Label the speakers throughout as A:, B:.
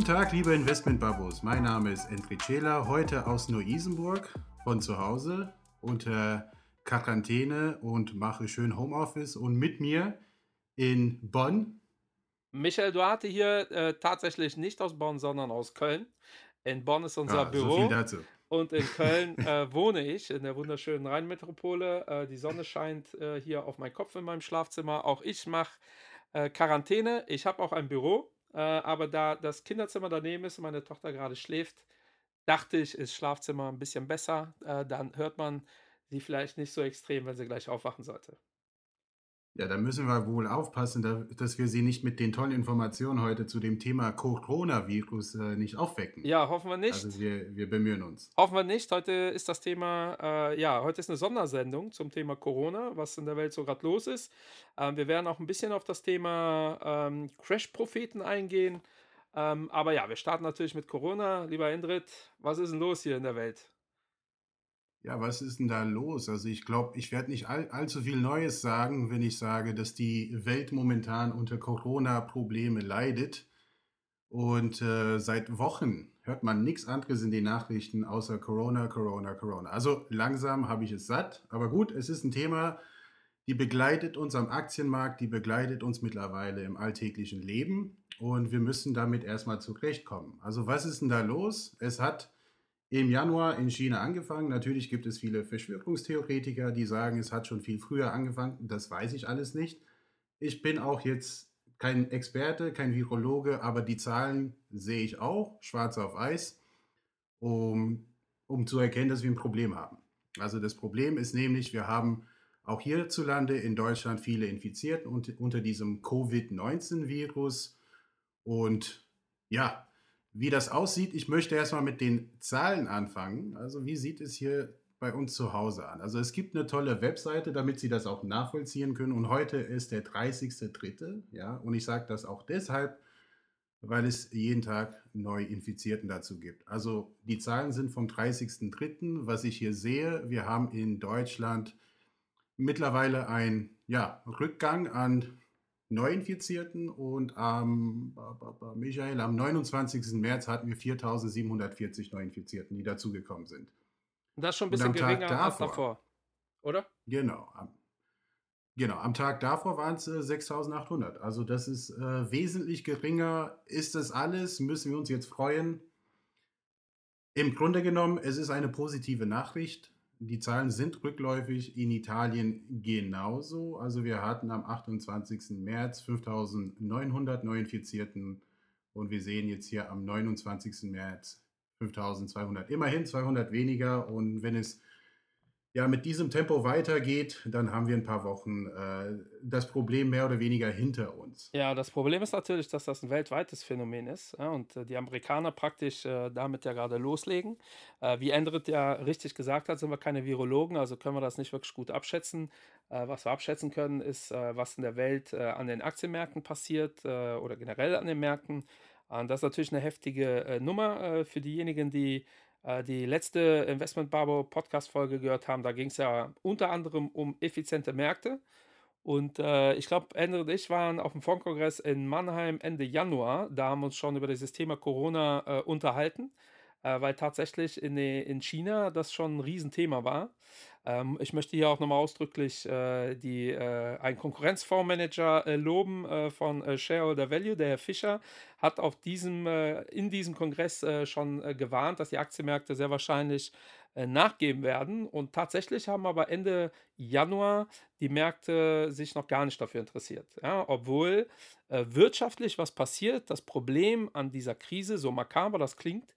A: guten Tag, liebe Investmentbabos. Mein Name ist Endri Cela, heute aus Neu-Isenburg von zu Hause unter Quarantäne und mache schön Homeoffice und mit mir in Bonn.
B: Michael Duarte hier, äh, tatsächlich nicht aus Bonn, sondern aus Köln. In Bonn ist unser
A: Ah, so
B: Büro
A: viel dazu.
B: und in Köln äh, wohne ich, in der wunderschönen Rheinmetropole. Äh, die Sonne scheint äh, hier auf meinen Kopf in meinem Schlafzimmer. Auch ich mache äh, Quarantäne. Ich habe auch ein Büro, äh, aber da das Kinderzimmer daneben ist und meine Tochter gerade schläft, dachte ich, ist Schlafzimmer ein bisschen besser. Äh, dann hört man sie vielleicht nicht so extrem, wenn sie gleich aufwachen sollte.
A: Ja, da müssen wir wohl aufpassen, da, dass wir Sie nicht mit den tollen Informationen heute zu dem Thema Coronavirus äh, nicht aufwecken.
B: Ja, hoffen wir nicht.
A: Also wir, wir bemühen uns.
B: Hoffen wir nicht. Heute ist das Thema, äh, ja, heute ist eine Sondersendung zum Thema Corona, was in der Welt so gerade los ist. Ähm, wir werden auch ein bisschen auf das Thema ähm, Crash-Propheten eingehen. Ähm, aber ja, wir starten natürlich mit Corona. Lieber Indrit, was ist denn los hier in der Welt?
A: Ja, was ist denn da los? Also ich glaube, ich werde nicht all, allzu viel Neues sagen, wenn ich sage, dass die Welt momentan unter Corona-Probleme leidet. Und äh, seit Wochen hört man nichts anderes in den Nachrichten außer Corona, Corona, Corona. Also langsam habe ich es satt. Aber gut, es ist ein Thema, die begleitet uns am Aktienmarkt, die begleitet uns mittlerweile im alltäglichen Leben. Und wir müssen damit erstmal zurechtkommen. Also was ist denn da los? Es hat im Januar in China angefangen. Natürlich gibt es viele Verschwörungstheoretiker, die sagen, es hat schon viel früher angefangen. Das weiß ich alles nicht. Ich bin auch jetzt kein Experte, kein Virologe, aber die Zahlen sehe ich auch, schwarz auf weiß, um, um zu erkennen, dass wir ein Problem haben. Also das Problem ist nämlich, wir haben auch hierzulande in Deutschland viele Infizierte unter, unter diesem Covid-19-Virus. Und ja, wie das aussieht, ich möchte erstmal mit den Zahlen anfangen. Also wie sieht es hier bei uns zu Hause an? Also es gibt eine tolle Webseite, damit Sie das auch nachvollziehen können. Und heute ist der 30.03. Ja, und ich sage das auch deshalb, weil es jeden Tag neu Infizierten dazu gibt. Also die Zahlen sind vom 30.03. Was ich hier sehe, wir haben in Deutschland mittlerweile einen ja, Rückgang an Neuinfizierten und am, ba, Michael, am 29. März hatten wir 4740 Neuinfizierten, die dazugekommen sind.
B: Das ist schon ein bisschen geringer als
A: davor,
B: davor, oder?
A: genau, am, genau, am Tag davor waren es äh, 6800. Also das ist äh, wesentlich geringer. Ist das alles? Müssen wir uns jetzt freuen? Im Grunde genommen, es ist eine positive Nachricht. Die Zahlen sind rückläufig, in Italien genauso. Also wir hatten am 28. März 5900 Neuinfizierten und wir sehen jetzt hier am 29. März 5200. Immerhin 200 weniger und wenn es ja mit diesem Tempo weitergeht, dann haben wir ein paar Wochen äh, das Problem mehr oder weniger hinter uns.
B: Ja, das Problem ist natürlich, dass das ein weltweites Phänomen ist ja, und äh, die Amerikaner praktisch äh, damit ja gerade loslegen. Äh, wie Endrit ja richtig gesagt hat, sind wir keine Virologen, also können wir das nicht wirklich gut abschätzen. Äh, was wir abschätzen können, ist, äh, was in der Welt an den Aktienmärkten passiert oder generell an den Märkten. Und das ist natürlich eine heftige Nummer für diejenigen, die die letzte Investment Barbo Podcast-Folge gehört haben. Da ging es ja unter anderem um effiziente Märkte. Und äh, ich glaube, Ende und ich waren auf dem Fondkongress in Mannheim Ende Januar. Da haben wir uns schon über dieses Thema Corona äh, unterhalten, äh, weil tatsächlich in, die- in China das schon ein Riesenthema war. Ähm, ich möchte hier auch nochmal ausdrücklich äh, die, äh, einen Konkurrenzfondsmanager äh, loben äh, von äh, Shareholder Value, der Herr Fischer, hat auf diesem, äh, in diesem Kongress schon gewarnt, dass die Aktienmärkte sehr wahrscheinlich nachgeben werden. Und tatsächlich haben aber Ende Januar die Märkte sich noch gar nicht dafür interessiert. Ja, obwohl wirtschaftlich was passiert, das Problem an dieser Krise, so makaber das klingt,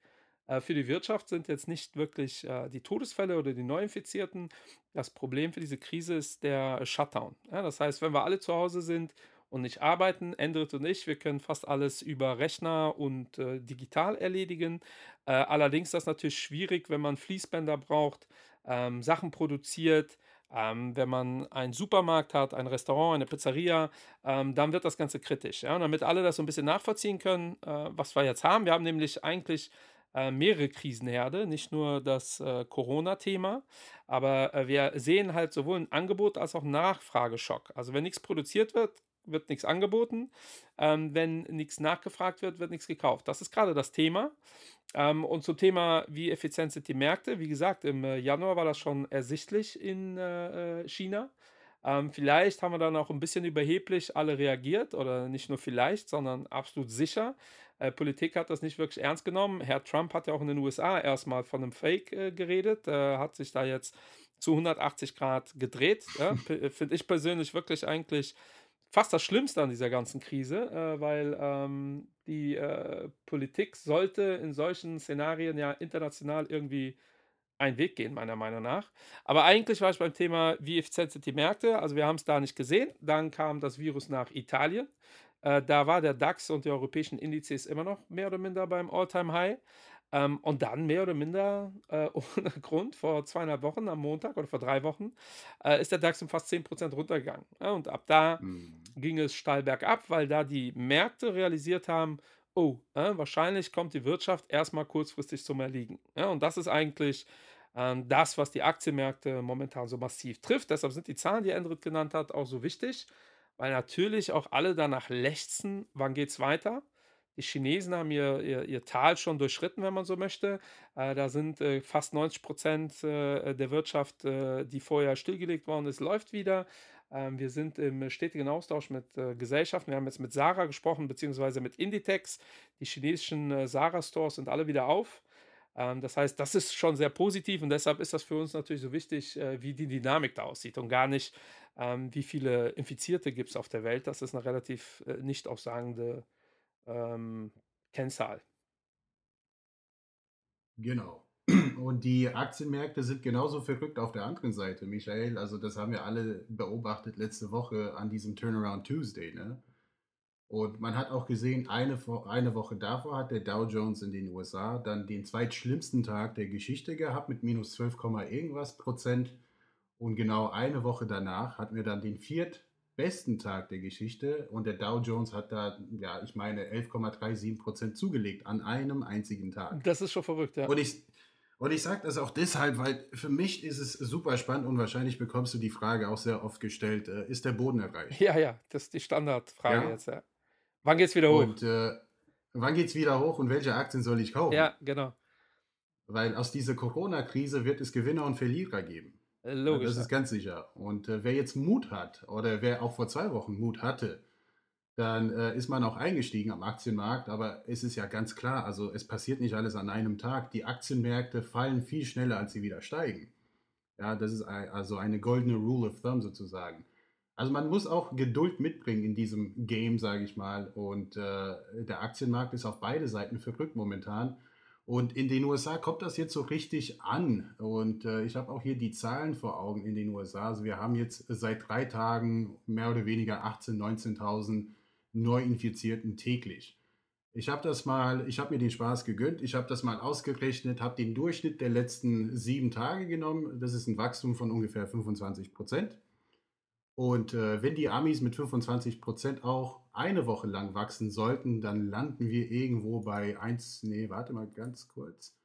B: für die Wirtschaft sind jetzt nicht wirklich äh, die Todesfälle oder die Neuinfizierten. Das Problem für diese Krise ist der Shutdown. Das heißt, wenn wir alle zu Hause sind und nicht arbeiten, Endrit und ich, wir können fast alles über Rechner und äh, digital erledigen. Äh, allerdings ist das natürlich schwierig, wenn man Fließbänder braucht, ähm, Sachen produziert. Ähm, wenn man einen Supermarkt hat, ein Restaurant, eine Pizzeria, ähm, dann wird das Ganze kritisch. Ja? Und damit alle das so ein bisschen nachvollziehen können, äh, was wir jetzt haben. Wir haben nämlich eigentlich äh, mehrere Krisenherde, nicht nur das äh, Corona-Thema, aber äh, wir sehen halt sowohl ein Angebot als auch Nachfrageschock. Also wenn nichts produziert wird, wird nichts angeboten. Ähm, wenn nichts nachgefragt wird, wird nichts gekauft. Das ist gerade das Thema. Ähm, und zum Thema, wie effizient sind die Märkte? Wie gesagt, im äh, Januar war das schon ersichtlich in äh, äh, China. Ähm, vielleicht haben wir dann auch ein bisschen überheblich alle reagiert oder nicht nur vielleicht, sondern absolut sicher. Äh, Politik hat das nicht wirklich ernst genommen. Herr Trump hat ja auch in den USA erstmal von einem Fake äh, geredet, äh, hat sich da jetzt zu 180 Grad gedreht. Ja? Finde ich persönlich wirklich eigentlich fast das Schlimmste an dieser ganzen Krise, äh, weil ähm, die äh, Politik sollte in solchen Szenarien ja international irgendwie einen Weg gehen, meiner Meinung nach. Aber eigentlich war ich beim Thema, wie effizient sind die Märkte. Also wir haben es da nicht gesehen. Dann kam das Virus nach Italien. Äh, da war der DAX und die europäischen Indizes immer noch mehr oder minder beim All-Time-High. Ähm, und dann mehr oder minder äh, ohne Grund vor zweieinhalb Wochen am Montag oder vor drei Wochen äh, ist der DAX um fast 10% runtergegangen. Ja, und ab da mhm. ging es steil bergab, weil da die Märkte realisiert haben, oh, äh, wahrscheinlich kommt die Wirtschaft erstmal kurzfristig zum Erliegen. Ja, und das ist eigentlich ähm, das, was die Aktienmärkte momentan so massiv trifft. Deshalb sind die Zahlen, die Endrit genannt hat, auch so wichtig, weil natürlich auch alle danach lechzen, wann geht es weiter. Die Chinesen haben ihr, ihr, ihr, Tal schon durchschritten, wenn man so möchte. Äh, da sind äh, fast 90 Prozent äh, der Wirtschaft, äh, die vorher stillgelegt worden ist, läuft wieder. Ähm, wir sind im stetigen Austausch mit äh, Gesellschaften. Wir haben jetzt mit Sarah gesprochen, beziehungsweise mit Inditex. Die chinesischen äh, Sarah-Stores sind alle wieder auf. Ähm, das heißt, das ist schon sehr positiv und deshalb ist das für uns natürlich so wichtig, wie die Dynamik da aussieht und gar nicht, ähm, wie viele Infizierte gibt es auf der Welt. Das ist eine relativ nicht aussagende ähm, Kennzahl.
A: Genau. Und die Aktienmärkte sind genauso verrückt auf der anderen Seite, Michael. Also das haben wir alle beobachtet letzte Woche an diesem Turnaround Tuesday. Ne? Und man hat auch gesehen, eine, eine Woche davor hat der Dow Jones in den USA dann den zweitschlimmsten Tag der Geschichte gehabt mit minus 12, irgendwas Prozent. Und genau eine Woche danach hatten wir dann den viert besten Tag der Geschichte und der Dow Jones hat da, ja, ich meine, 11,37 Prozent zugelegt an einem einzigen Tag.
B: Das ist schon verrückt, ja.
A: Und ich, und ich sage das auch deshalb, weil für mich ist es super spannend und wahrscheinlich bekommst du die Frage auch sehr oft gestellt, äh, ist der Boden erreicht?
B: Ja, ja, das ist die Standardfrage ja? jetzt, ja. Wann geht's wieder hoch?
A: Und äh, wann geht's wieder hoch und welche Aktien soll ich kaufen?
B: Ja, genau.
A: Weil aus dieser Corona-Krise wird es Gewinner und Verlierer geben. Äh, logisch. Das ist ganz sicher. Und äh, wer jetzt Mut hat oder wer auch vor zwei Wochen Mut hatte, dann äh, ist man auch eingestiegen am Aktienmarkt. Aber es ist ja ganz klar, also es passiert nicht alles an einem Tag. Die Aktienmärkte fallen viel schneller, als sie wieder steigen. Ja, das ist also eine goldene Rule of Thumb sozusagen. Also man muss auch Geduld mitbringen in diesem Game, sage ich mal. Und äh, der Aktienmarkt ist auf beide Seiten verrückt momentan. Und in den USA kommt das jetzt so richtig an. Und äh, ich habe auch hier die Zahlen vor Augen in den USA. Also wir haben jetzt seit drei Tagen mehr oder weniger 18.000, 19.000 Neuinfizierten täglich. Ich habe das mal, ich habe mir den Spaß gegönnt, ich habe das mal ausgerechnet, habe den Durchschnitt der letzten sieben Tage genommen. Das ist ein Wachstum von ungefähr 25 Prozent. Und äh, wenn die Amis mit 25 Prozent auch eine Woche lang wachsen sollten, dann landen wir irgendwo bei 1, nee, warte mal ganz kurz.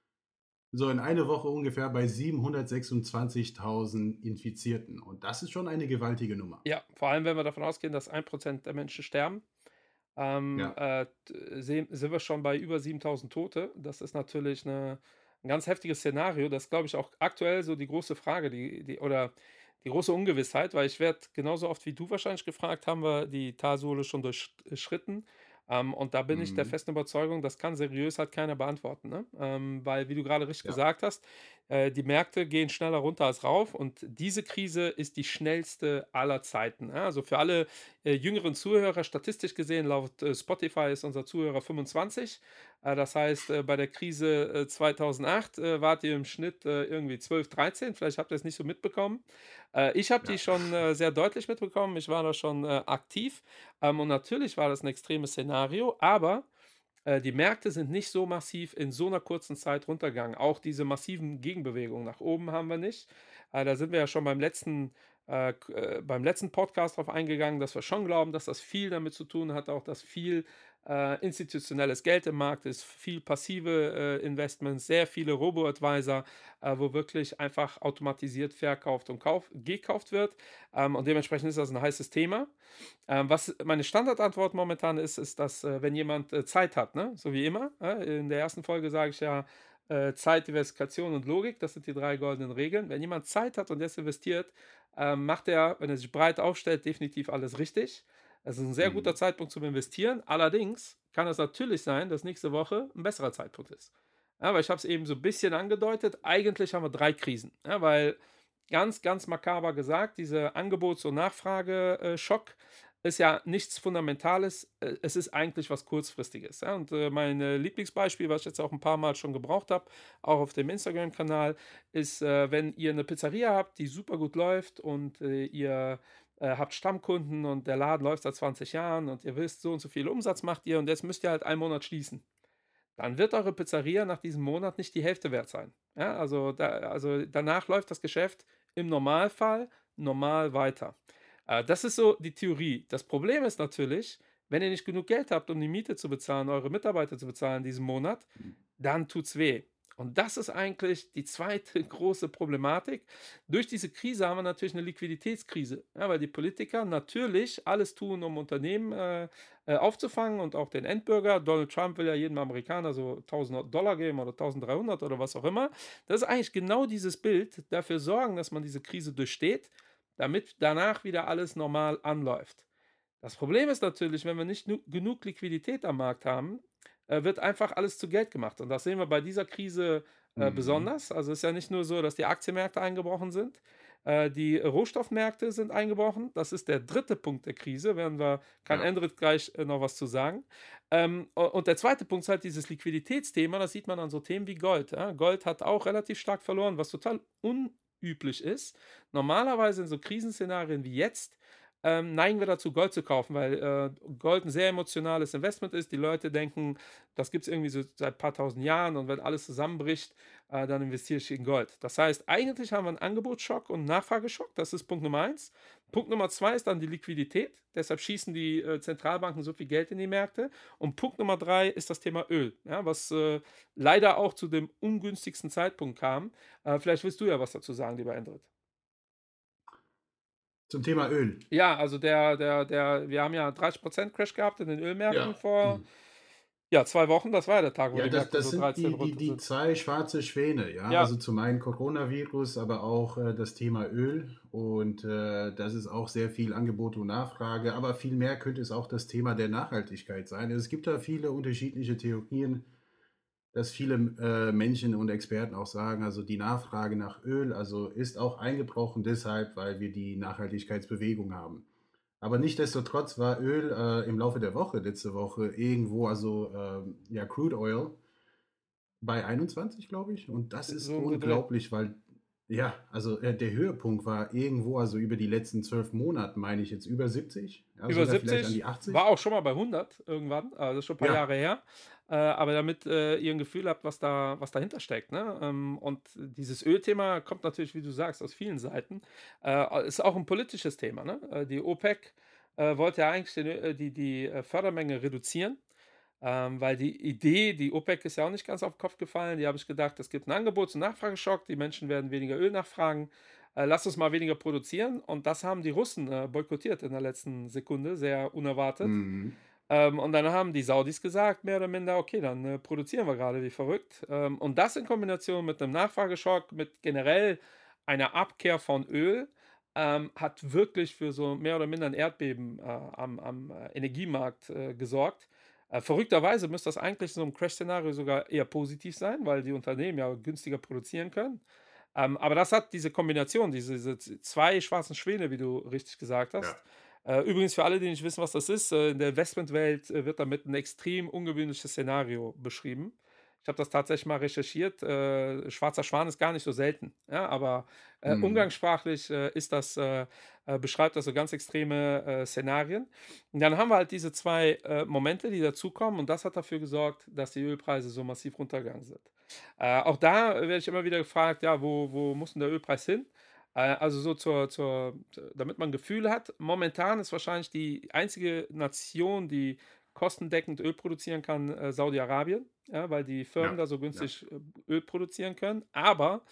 A: So in einer Woche ungefähr bei 726.000 Infizierten. Und das ist schon eine gewaltige Nummer.
B: Ja, vor allem, wenn wir davon ausgehen, dass 1% der Menschen sterben, ähm, ja. äh, sind wir schon bei über 7.000 Tote. Das ist natürlich eine, ein ganz heftiges Szenario. Das ist, glaube ich, auch aktuell so die große Frage, die, die, oder die große Ungewissheit, weil ich werde genauso oft wie du wahrscheinlich gefragt, haben wir die Talsohle schon durchschritten. Ähm, und da bin mhm. ich der mhm. festen Überzeugung, das kann seriös halt keiner beantworten. Ne? Ähm, weil, wie du gerade richtig ja. gesagt hast, äh, die Märkte gehen schneller runter als rauf und diese Krise ist die schnellste aller Zeiten. Ne? Also für alle äh, jüngeren Zuhörer, statistisch gesehen, laut äh, Spotify ist unser Zuhörer 25. Äh, das heißt, äh, bei der Krise 2008 äh, wart ihr im Schnitt irgendwie 12, 13. Vielleicht habt ihr es nicht so mitbekommen. Ich habe ja. die schon sehr deutlich mitbekommen. Ich war da schon aktiv. Ähm, und natürlich war das ein extremes Szenario, aber die Märkte sind nicht so massiv in so einer kurzen Zeit runtergegangen. Auch diese massiven Gegenbewegungen nach oben haben wir nicht. da sind wir ja schon beim letzten, äh, beim letzten Podcast darauf eingegangen, dass wir schon glauben, dass das viel damit zu tun hat, auch dass viel äh, institutionelles Geld im Markt ist, viel passive äh, Investments, sehr viele Robo-Advisor, äh, wo wirklich einfach automatisiert verkauft und kauf, gekauft wird. Ähm, und dementsprechend ist das ein heißes Thema. Ähm, was meine Standardantwort momentan ist, ist, dass äh, wenn jemand äh, Zeit hat, ne? so wie immer, äh, in der ersten Folge sage ich ja, Zeit, Diversifikation und Logik, das sind die drei goldenen Regeln. Wenn jemand Zeit hat und jetzt investiert, ähm, macht er, wenn er sich breit aufstellt, definitiv alles richtig. Es ist ein sehr guter mhm. Zeitpunkt zum Investieren. Allerdings kann es natürlich sein, dass nächste Woche ein besserer Zeitpunkt ist. Ja, weil ich habe es eben so ein bisschen angedeutet. Eigentlich haben wir drei Krisen. Ja, weil ganz, ganz makaber gesagt, dieser Angebots- und Nachfrageschock ist ja nichts Fundamentales. Äh, es ist eigentlich was Kurzfristiges. Ja? Und äh, mein Lieblingsbeispiel, was ich jetzt auch ein paar Mal schon gebraucht habe, auch auf dem Instagram-Kanal, ist, äh, wenn ihr eine Pizzeria habt, die super gut läuft und äh, ihr äh, habt Stammkunden und der Laden läuft seit 20 Jahren und ihr wisst, so und so viel Umsatz macht ihr und jetzt müsst ihr halt einen Monat schließen. Dann wird eure Pizzeria nach diesem Monat nicht die Hälfte wert sein. Ja, also, da, also danach läuft das Geschäft im Normalfall normal weiter. Äh, das ist so die Theorie. Das Problem ist natürlich, wenn ihr nicht genug Geld habt, um die Miete zu bezahlen, eure Mitarbeiter zu bezahlen diesen Monat, dann tut's weh. Und das ist eigentlich die zweite große Problematik. Durch diese Krise haben wir natürlich eine Liquiditätskrise, ja, weil die Politiker natürlich alles tun, um Unternehmen äh, äh, aufzufangen und auch den Endbürger. Donald Trump will ja jedem Amerikaner so 1000 Dollar geben oder 1300 oder was auch immer. Das ist eigentlich genau dieses Bild, dafür sorgen, dass man diese Krise durchsteht, damit danach wieder alles normal anläuft. Das Problem ist natürlich, wenn wir nicht genug Liquidität am Markt haben, äh, wird einfach alles zu Geld gemacht. Und das sehen wir bei dieser Krise äh, mhm. besonders. Also es ist ja nicht nur so, dass die Aktienmärkte eingebrochen sind. Äh, die Rohstoffmärkte sind eingebrochen. Das ist der dritte Punkt der Krise. Werden wir, kann ja. Endrit gleich äh, noch was zu sagen. Ähm, und der zweite Punkt ist halt dieses Liquiditätsthema. Das sieht man an so Themen wie Gold. Ja? Gold hat auch relativ stark verloren, was total unüblich ist. Normalerweise in so Krisenszenarien wie jetzt ähm, neigen wir dazu, Gold zu kaufen, weil äh, Gold ein sehr emotionales Investment ist. Die Leute denken, das gibt es irgendwie so seit ein paar tausend Jahren und wenn alles zusammenbricht, äh, dann investiere ich in Gold. Das heißt, eigentlich haben wir einen Angebotsschock und einen Nachfrageschock. Das ist Punkt Nummer eins. Punkt Nummer zwei ist dann die Liquidität. Deshalb schießen die äh, Zentralbanken so viel Geld in die Märkte. Und Punkt Nummer drei ist das Thema Öl, ja, was äh, leider auch zu dem ungünstigsten Zeitpunkt kam. Äh, vielleicht willst du ja was dazu sagen, lieber Endrit.
A: Zum Thema Öl.
B: Ja, also der, der, der, wir haben ja 30% Crash gehabt in den Ölmärkten ja. vor mhm. ja, zwei Wochen. Das war ja der Tag,
A: wo ja, die das, das so 13 sind die, die, die zwei schwarze Schwäne, ja? ja. Also zum einen Coronavirus, aber auch äh, das Thema Öl. Und äh, das ist auch sehr viel Angebot und Nachfrage. Aber viel mehr könnte es auch das Thema der Nachhaltigkeit sein. Es gibt da viele unterschiedliche Theorien dass viele äh, Menschen und Experten auch sagen, also die Nachfrage nach Öl also ist auch eingebrochen deshalb, weil wir die Nachhaltigkeitsbewegung haben. Aber nichtsdestotrotz war Öl äh, im Laufe der Woche, letzte Woche, irgendwo, also äh, ja, Crude Oil bei 21, glaube ich. Und das ist so unglaublich, weil, ja, also äh, der Höhepunkt war irgendwo, also über die letzten zwölf Monate, meine ich jetzt, über 70.
B: Also über 70, war auch schon mal bei 100 irgendwann, also schon ein paar ja. Jahre her äh, aber damit äh, ihr ein Gefühl habt, was, da, was dahinter steckt. Ne? Ähm, und dieses Ölthema kommt natürlich, wie du sagst, aus vielen Seiten. Äh, ist auch ein politisches Thema. Ne? Äh, die OPEC äh, wollte ja eigentlich den, äh, die, die Fördermenge reduzieren. Ähm, weil die Idee, die OPEC ist ja auch nicht ganz auf den Kopf gefallen. Die habe ich gedacht, es gibt einen Angebots- und Nachfrageschock, die Menschen werden weniger Öl nachfragen. lass uns mal weniger produzieren. Und das haben die Russen boykottiert in der letzten Sekunde, sehr unerwartet. Mhm. Ähm, und dann haben die Saudis gesagt, mehr oder minder, okay, dann äh, produzieren wir gerade wie verrückt. Ähm, und das in Kombination mit einem Nachfrageschock, mit generell einer Abkehr von Öl, ähm, hat wirklich für so mehr oder minder ein Erdbeben äh, am, am äh, Energiemarkt äh, gesorgt. Äh, verrückterweise müsste das eigentlich in so einem Crash-Szenario sogar eher positiv sein, weil die Unternehmen ja günstiger produzieren können. Ähm, aber das hat diese Kombination, diese, diese, zwei schwarzen Schwäne, wie du richtig gesagt hast. Ja übrigens, für alle, die nicht wissen, was das ist, äh, in der Investmentwelt äh, wird damit ein extrem ungewöhnliches Szenario beschrieben. Ich habe das tatsächlich mal recherchiert. Äh, schwarzer Schwan ist gar nicht so selten. Ja, aber äh, mhm. umgangssprachlich äh, ist das, beschreibt das so ganz extreme Szenarien. Und dann haben wir halt diese zwei Momente, die dazukommen. Und das hat dafür gesorgt, dass die Ölpreise so massiv runtergegangen sind. auch da werde ich immer wieder gefragt, ja, wo, wo muss denn der Ölpreis hin? Äh, also so zur, zur, damit man Gefühle hat. Momentan ist wahrscheinlich die einzige Nation, die kostendeckend Öl produzieren kann, äh, Saudi-Arabien, ja, weil die Firmen
A: Ja,
B: da so
A: ja.
B: günstig äh, Öl produzieren können. Aber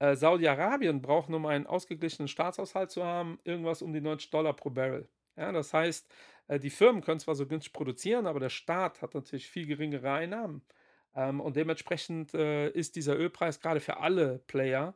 B: äh, Saudi-Arabien braucht, um einen ausgeglichenen Staatshaushalt zu haben, irgendwas um die 90 Dollar pro Barrel. Ja, das heißt, äh, die Firmen können zwar so günstig produzieren, aber der Staat hat natürlich viel geringere Einnahmen. Ähm, und dementsprechend ist dieser Ölpreis gerade für alle Player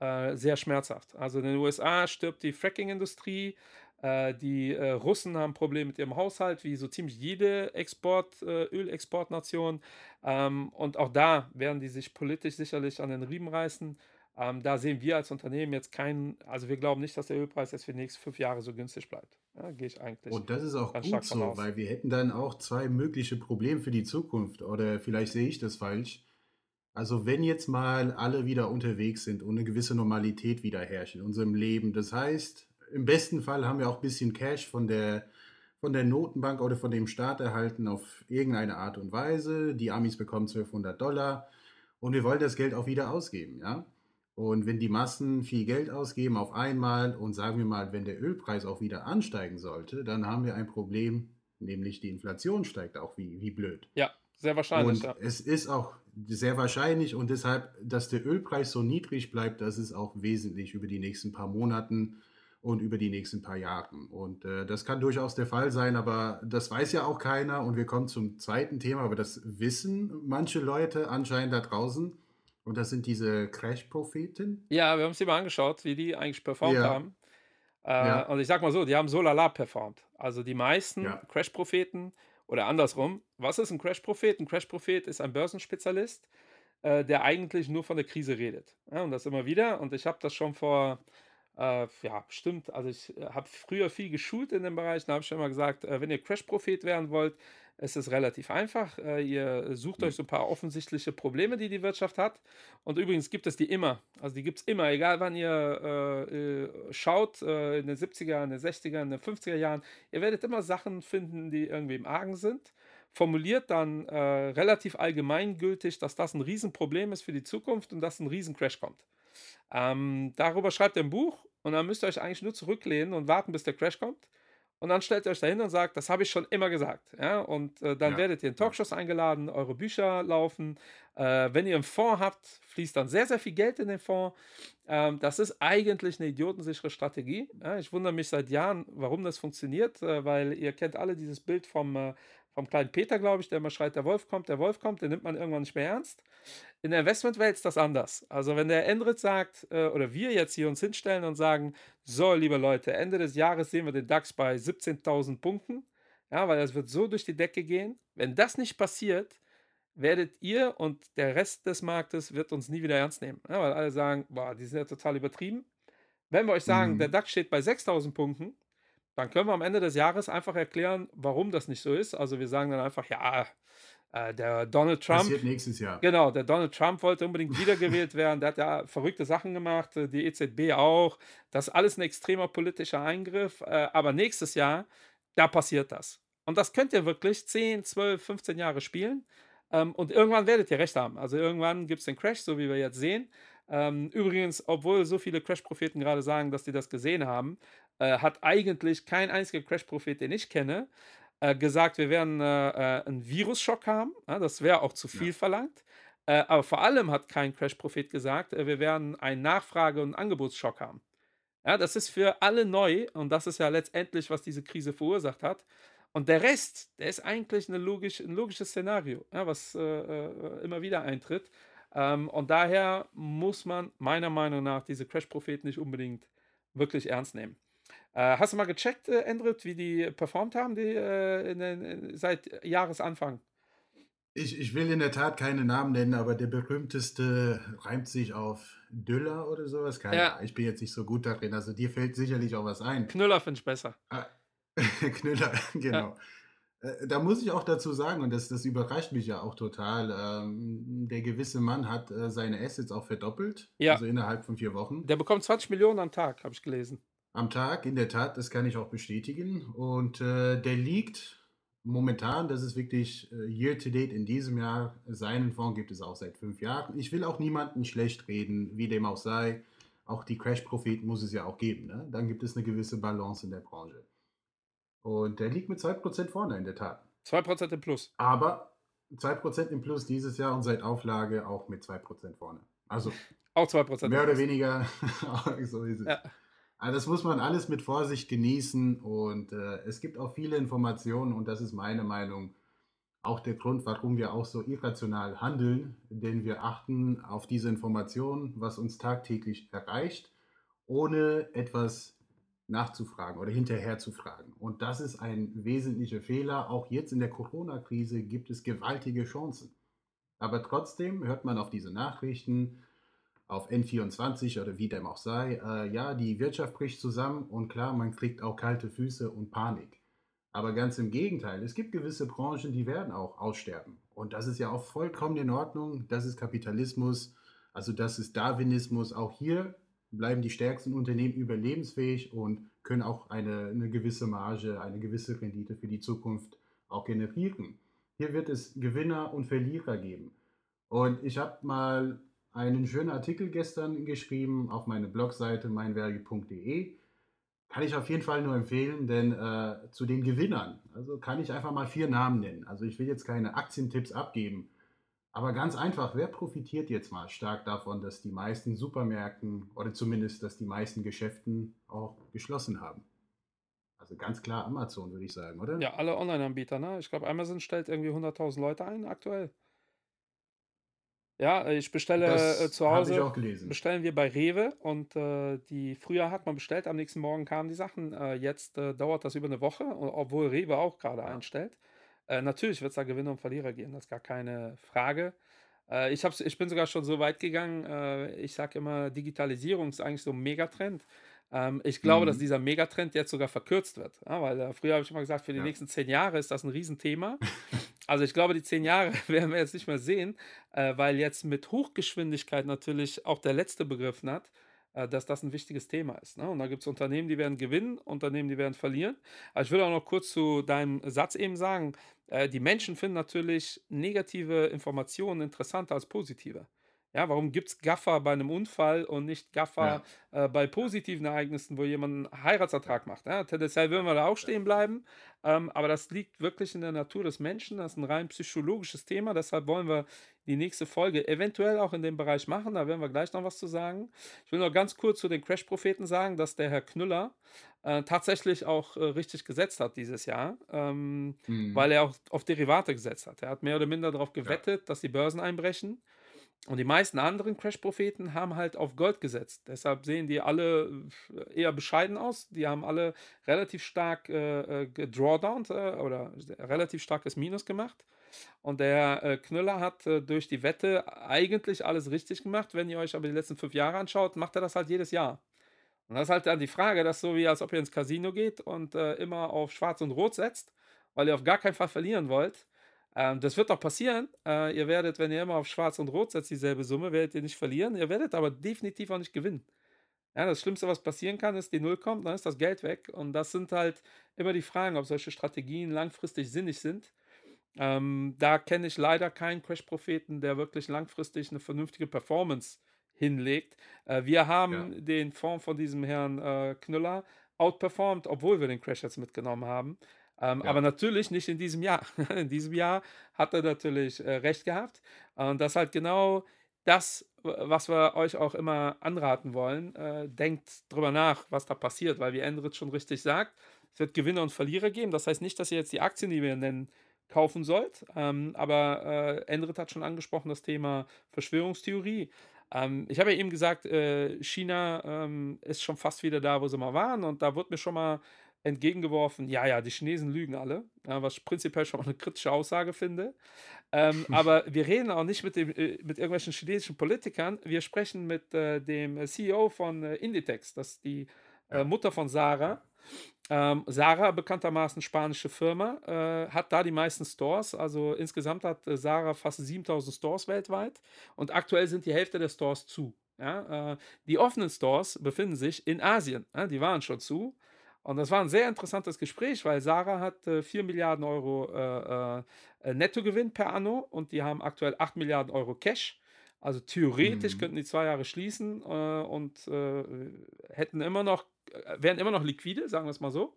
B: äh, sehr schmerzhaft. Also in den USA stirbt die Fracking-Industrie, äh, die äh, Russen haben Probleme mit ihrem Haushalt, wie so ziemlich jede Export, äh, Ölexportnation. Ähm, und auch da werden die sich politisch sicherlich an den Riemen reißen. Ähm, da sehen wir als Unternehmen jetzt keinen, also wir glauben nicht, dass der Ölpreis jetzt für die nächsten fünf Jahre so günstig bleibt. Ja, gehe ich eigentlich
A: Und das ist auch gut so,
B: aus.
A: weil wir hätten dann auch zwei mögliche Probleme für die Zukunft. Oder vielleicht sehe ich das falsch. Also wenn jetzt mal alle wieder unterwegs sind und eine gewisse Normalität wieder herrscht in unserem Leben, das heißt, im besten Fall haben wir auch ein bisschen Cash von der, von der Notenbank oder von dem Staat erhalten auf irgendeine Art und Weise. Die Amis bekommen 1200 Dollar und wir wollen das Geld auch wieder ausgeben, ja. Und wenn die Massen viel Geld ausgeben auf einmal und sagen wir mal, wenn der Ölpreis auch wieder ansteigen sollte, dann haben wir ein Problem, nämlich die Inflation steigt auch wie, wie blöd.
B: Ja, sehr wahrscheinlich,
A: Und
B: ja.
A: es ist auch sehr wahrscheinlich und deshalb, dass der Ölpreis so niedrig bleibt, das ist auch wesentlich über die nächsten paar Monaten und über die nächsten paar Jahren. Und äh, das kann durchaus der Fall sein, aber das weiß ja auch keiner. Und wir kommen zum zweiten Thema, aber das wissen manche Leute anscheinend da draußen. Und das sind diese Crash-Propheten.
B: Ja, wir haben die mal angeschaut, wie die eigentlich performt
A: Ja,
B: haben. Äh,
A: ja,
B: und ich sag mal so, die haben so lala performt. Also die meisten
A: ja,
B: Crash-Propheten oder andersrum. Was ist ein Crash-Prophet? Ein Crash-Prophet ist ein Börsenspezialist, äh, der eigentlich nur von der Krise redet. Ja, und das immer wieder. Und ich habe das schon vor, äh, ja, stimmt. Also ich äh, habe früher viel geschult in dem Bereich. Da habe ich schon immer gesagt, äh, wenn ihr Crash-Prophet werden wollt, ist es relativ einfach. Äh, ihr sucht euch so ein paar offensichtliche Probleme, die die Wirtschaft hat. Und übrigens gibt es die immer. Also die gibt es immer, egal wann ihr äh, äh, schaut, äh, in den 70er, in den 60er, in den 50er Jahren. Ihr werdet immer Sachen finden, die irgendwie im Argen sind. Formuliert dann äh, relativ allgemeingültig, dass das ein Riesenproblem ist für die Zukunft und dass ein Riesencrash kommt. Ähm, darüber schreibt er ein Buch und dann müsst ihr euch eigentlich nur zurücklehnen und warten, bis der Crash kommt. Und dann stellt ihr euch dahin und sagt, das habe ich schon immer gesagt. Ja? Und äh, dann
A: ja,
B: werdet ihr in Talkshows eingeladen, eure Bücher laufen. Äh, wenn ihr einen Fonds habt, fließt dann sehr, sehr viel Geld in den Fonds. Ähm, das ist eigentlich eine idiotensichere Strategie. Ja? Ich wundere mich seit Jahren, warum das funktioniert, äh, weil ihr kennt alle dieses Bild vom, äh, vom kleinen Peter, glaube ich, der immer schreit, der Wolf kommt, der Wolf kommt, den nimmt man irgendwann nicht mehr ernst. In der Investmentwelt ist das anders. Also wenn der Endrit sagt, äh, oder wir jetzt hier uns hinstellen und sagen, so, liebe Leute, Ende des Jahres sehen wir den DAX bei 17.000 Punkten, ja, weil das wird so durch die Decke gehen. Wenn das nicht passiert, werdet ihr und der Rest des Marktes wird uns nie wieder ernst nehmen. Ja, weil alle sagen, boah, die sind ja total übertrieben. Wenn wir euch sagen, der
A: mhm.
B: DAX steht bei 6.000 Punkten, dann können wir am Ende des Jahres einfach erklären, warum das nicht so ist. Also wir sagen dann einfach, ja, äh, der Donald Trump
A: passiert nächstes Jahr.
B: Genau, der Donald Trump wollte unbedingt wiedergewählt werden. Der hat ja verrückte Sachen gemacht, äh, die EZB auch. Das ist alles ein extremer politischer Eingriff. Äh, aber nächstes Jahr, da passiert das. Und das könnt ihr wirklich 10, 12, 15 Jahre spielen. Ähm, und irgendwann werdet ihr recht haben. Also irgendwann gibt es den Crash, so wie wir jetzt sehen. Ähm, übrigens, obwohl so viele Crash-Propheten gerade sagen, dass die das gesehen haben, äh, hat eigentlich kein einziger Crash-Prophet, den ich kenne, äh, gesagt, wir werden äh, äh, einen Virusschock haben. Ja, das wäre auch zu viel
A: Ja.
B: verlangt. Äh, aber vor allem hat kein Crash-Prophet gesagt, äh, wir werden einen Nachfrage- und Angebotsschock haben. Ja, das ist für alle neu und das ist ja letztendlich, was diese Krise verursacht hat. Und der Rest, der ist eigentlich logisch, ein logisches Szenario, ja, was immer wieder eintritt. Ähm, und daher muss man meiner Meinung nach diese Crash-Propheten nicht unbedingt wirklich ernst nehmen. Äh, hast du mal gecheckt, äh, Endrit, wie die performt haben, die äh, in den, in, seit Jahresanfang?
A: Ich, ich will in der Tat keine Namen nennen, aber der berühmteste reimt sich auf Düller oder sowas. Keine
B: Ja,
A: Ahnung. Ich bin jetzt nicht so gut darin. Also dir fällt sicherlich auch was ein.
B: Knüller finde ich besser.
A: Ah, Knüller,
B: Ja,
A: genau. Äh, Da muss ich auch dazu sagen, und das, das überrascht mich ja auch total, ähm, der gewisse Mann hat äh, seine Assets auch verdoppelt,
B: ja,
A: also innerhalb von vier Wochen.
B: der bekommt 20 Millionen am Tag, habe ich gelesen.
A: Am Tag, in der Tat, das kann ich auch bestätigen. Und äh, der liegt momentan, das ist wirklich äh, year to date in diesem Jahr, seinen Fonds gibt es auch seit fünf Jahren. Ich will auch niemanden schlecht reden, wie dem auch sei. Auch die Crash-Propheten muss es ja auch geben. Ne? Dann gibt es eine gewisse Balance in der Branche. Und der liegt mit 2% vorne in der Tat.
B: 2% im Plus.
A: Aber 2% im Plus dieses Jahr und seit Auflage auch mit 2% vorne. Also
B: auch 2%
A: mehr oder weniger, so ist es. Ja. Also das muss man alles mit Vorsicht genießen und äh, es gibt auch viele Informationen und das ist meine Meinung auch der Grund, warum wir auch so irrational handeln, denn wir achten auf diese Informationen, was uns tagtäglich erreicht, ohne etwas nachzufragen oder hinterher zu fragen. Und das ist ein wesentlicher Fehler. Auch jetzt in der Corona-Krise gibt es gewaltige Chancen. Aber trotzdem hört man auf diese Nachrichten, auf N24 oder wie dem auch sei, äh, ja, die Wirtschaft bricht zusammen und klar, man kriegt auch kalte Füße und Panik. Aber ganz im Gegenteil, es gibt gewisse Branchen, die werden auch aussterben. Und das ist ja auch vollkommen in Ordnung. Das ist Kapitalismus, also das ist Darwinismus. Auch hier bleiben die stärksten Unternehmen überlebensfähig und können auch eine, eine gewisse Marge, eine gewisse Rendite für die Zukunft auch generieren. Hier wird es Gewinner und Verlierer geben. Und ich habe mal einen schönen Artikel gestern geschrieben auf meine Blogseite meinwerge.de. Kann ich auf jeden Fall nur empfehlen, denn äh, zu den Gewinnern, also kann ich einfach mal vier Namen nennen. Also ich will jetzt keine Aktientipps abgeben, aber ganz einfach, wer profitiert jetzt mal stark davon, dass die meisten Supermärkten oder zumindest, dass die meisten Geschäften auch geschlossen haben? Also ganz klar Amazon, würde ich sagen, oder?
B: Ja, alle Online-Anbieter, ne? Ich glaube, Amazon stellt irgendwie 100.000 Leute ein aktuell. Ja, ich bestelle äh, zu
A: habe ich
B: Hause,
A: auch gelesen.
B: bestellen wir bei Rewe und äh, die früher hat man bestellt, am nächsten Morgen kamen die Sachen. Äh, jetzt äh, dauert das über eine Woche, obwohl Rewe auch gerade
A: Ja.
B: einstellt. Äh, natürlich wird es da Gewinner und Verlierer geben, das ist gar keine Frage. Äh, ich, hab's, ich bin sogar schon so weit gegangen, äh, ich sage immer, Digitalisierung ist eigentlich so ein Megatrend. Ähm, ich glaube, dass
A: Mhm.
B: dieser Megatrend jetzt sogar verkürzt wird. Ja, weil äh, früher habe ich immer gesagt, für die
A: Ja.
B: nächsten zehn Jahre ist das ein Riesenthema. Also ich glaube, die zehn Jahre werden wir jetzt nicht mehr sehen, äh, weil jetzt mit Hochgeschwindigkeit natürlich auch der letzte begriffen hat, äh, dass das ein wichtiges Thema ist. Ne? Und da gibt es Unternehmen, die werden gewinnen, Unternehmen, die werden verlieren. Aber ich will auch noch kurz zu deinem Satz eben sagen, äh, die Menschen finden natürlich negative Informationen interessanter als positive. Ja, warum gibt es Gaffer bei einem Unfall und nicht Gaffer
A: Ja,
B: äh, bei positiven Ereignissen, wo jemand einen Heiratsantrag
A: ja,
B: macht? Ja, tendenziell würden wir da auch
A: ja,
B: stehen bleiben, ähm, aber das liegt wirklich in der Natur des Menschen. Das ist ein rein psychologisches Thema. Deshalb wollen wir die nächste Folge eventuell auch in dem Bereich machen. Da werden wir gleich noch was zu sagen. Ich will noch ganz kurz zu den Crash-Propheten sagen, dass der Herr Knüller äh, tatsächlich auch äh, richtig gesetzt hat dieses Jahr, ähm, weil
A: mhm.
B: er auch auf Derivate gesetzt hat. Er hat mehr oder minder darauf
A: ja,
B: gewettet, dass die Börsen einbrechen. Und die meisten anderen Crash-Propheten haben halt auf Gold gesetzt. Deshalb sehen die alle äh, eher bescheiden aus. Die haben alle relativ stark äh, äh, gedrawdownt äh, oder relativ starkes Minus gemacht. Und der äh, Knüller hat äh, durch die Wette eigentlich alles richtig gemacht. Wenn ihr euch aber die letzten fünf Jahre anschaut, macht er das halt jedes Jahr. Und das ist halt dann die Frage, das ist so wie als ob ihr ins Casino geht und äh, immer auf Schwarz und Rot setzt, weil ihr auf gar keinen Fall verlieren wollt. Ähm, das wird doch passieren. Äh, ihr werdet, wenn ihr immer auf Schwarz und Rot setzt, dieselbe Summe, werdet ihr nicht verlieren. Ihr werdet aber definitiv auch nicht gewinnen. Ja, das Schlimmste, was passieren kann, ist, die Null kommt, dann ist das Geld weg. Und das sind halt immer die Fragen, ob solche Strategien langfristig sinnig sind. Ähm, da kenne ich leider keinen Crash-Propheten, der wirklich langfristig eine vernünftige Performance hinlegt. Äh, wir
A: ja,
B: haben den Fonds von diesem Herrn äh, Knüller outperformed, obwohl wir den Crash jetzt mitgenommen haben. Ähm, aber
A: ja,
B: natürlich nicht in diesem Jahr. In diesem Jahr hat er natürlich äh, recht gehabt. Und das ist halt genau das, was wir euch auch immer anraten wollen. Äh, denkt drüber nach, was da passiert, weil wie Endrit schon richtig sagt, es wird Gewinner und Verlierer geben. Das heißt nicht, dass ihr jetzt die Aktien, die wir nennen, kaufen sollt. Ähm, aber äh, Endrit hat schon angesprochen das Thema Verschwörungstheorie. Ähm, ich habe ja eben gesagt, äh, China ähm, ist schon fast wieder da, wo sie mal waren. Und da wird mir schon mal entgegengeworfen, ja, ja, die Chinesen lügen alle, ja, was ich prinzipiell schon mal eine kritische Aussage finde. Ähm, aber wir reden auch nicht mit, dem, äh, mit irgendwelchen chinesischen Politikern, wir sprechen mit äh, dem CEO von äh, Inditex, das ist die äh, Mutter von Sarah. Ähm, Sarah, bekanntermaßen spanische Firma, äh, hat da die meisten Stores. Also insgesamt hat äh, Sarah fast 7000 Stores weltweit und aktuell sind die Hälfte der Stores zu. Ja, äh, die offenen Stores befinden sich in Asien. Ja, die waren schon zu. Und das war ein sehr interessantes Gespräch, weil Sarah hat äh, 4 Milliarden Euro äh, äh, Nettogewinn per Anno und die haben aktuell 8 Milliarden Euro Cash. Also theoretisch
A: mhm.
B: könnten die zwei Jahre schließen äh, und äh, hätten immer noch, äh, wären immer noch liquide, sagen wir es mal so.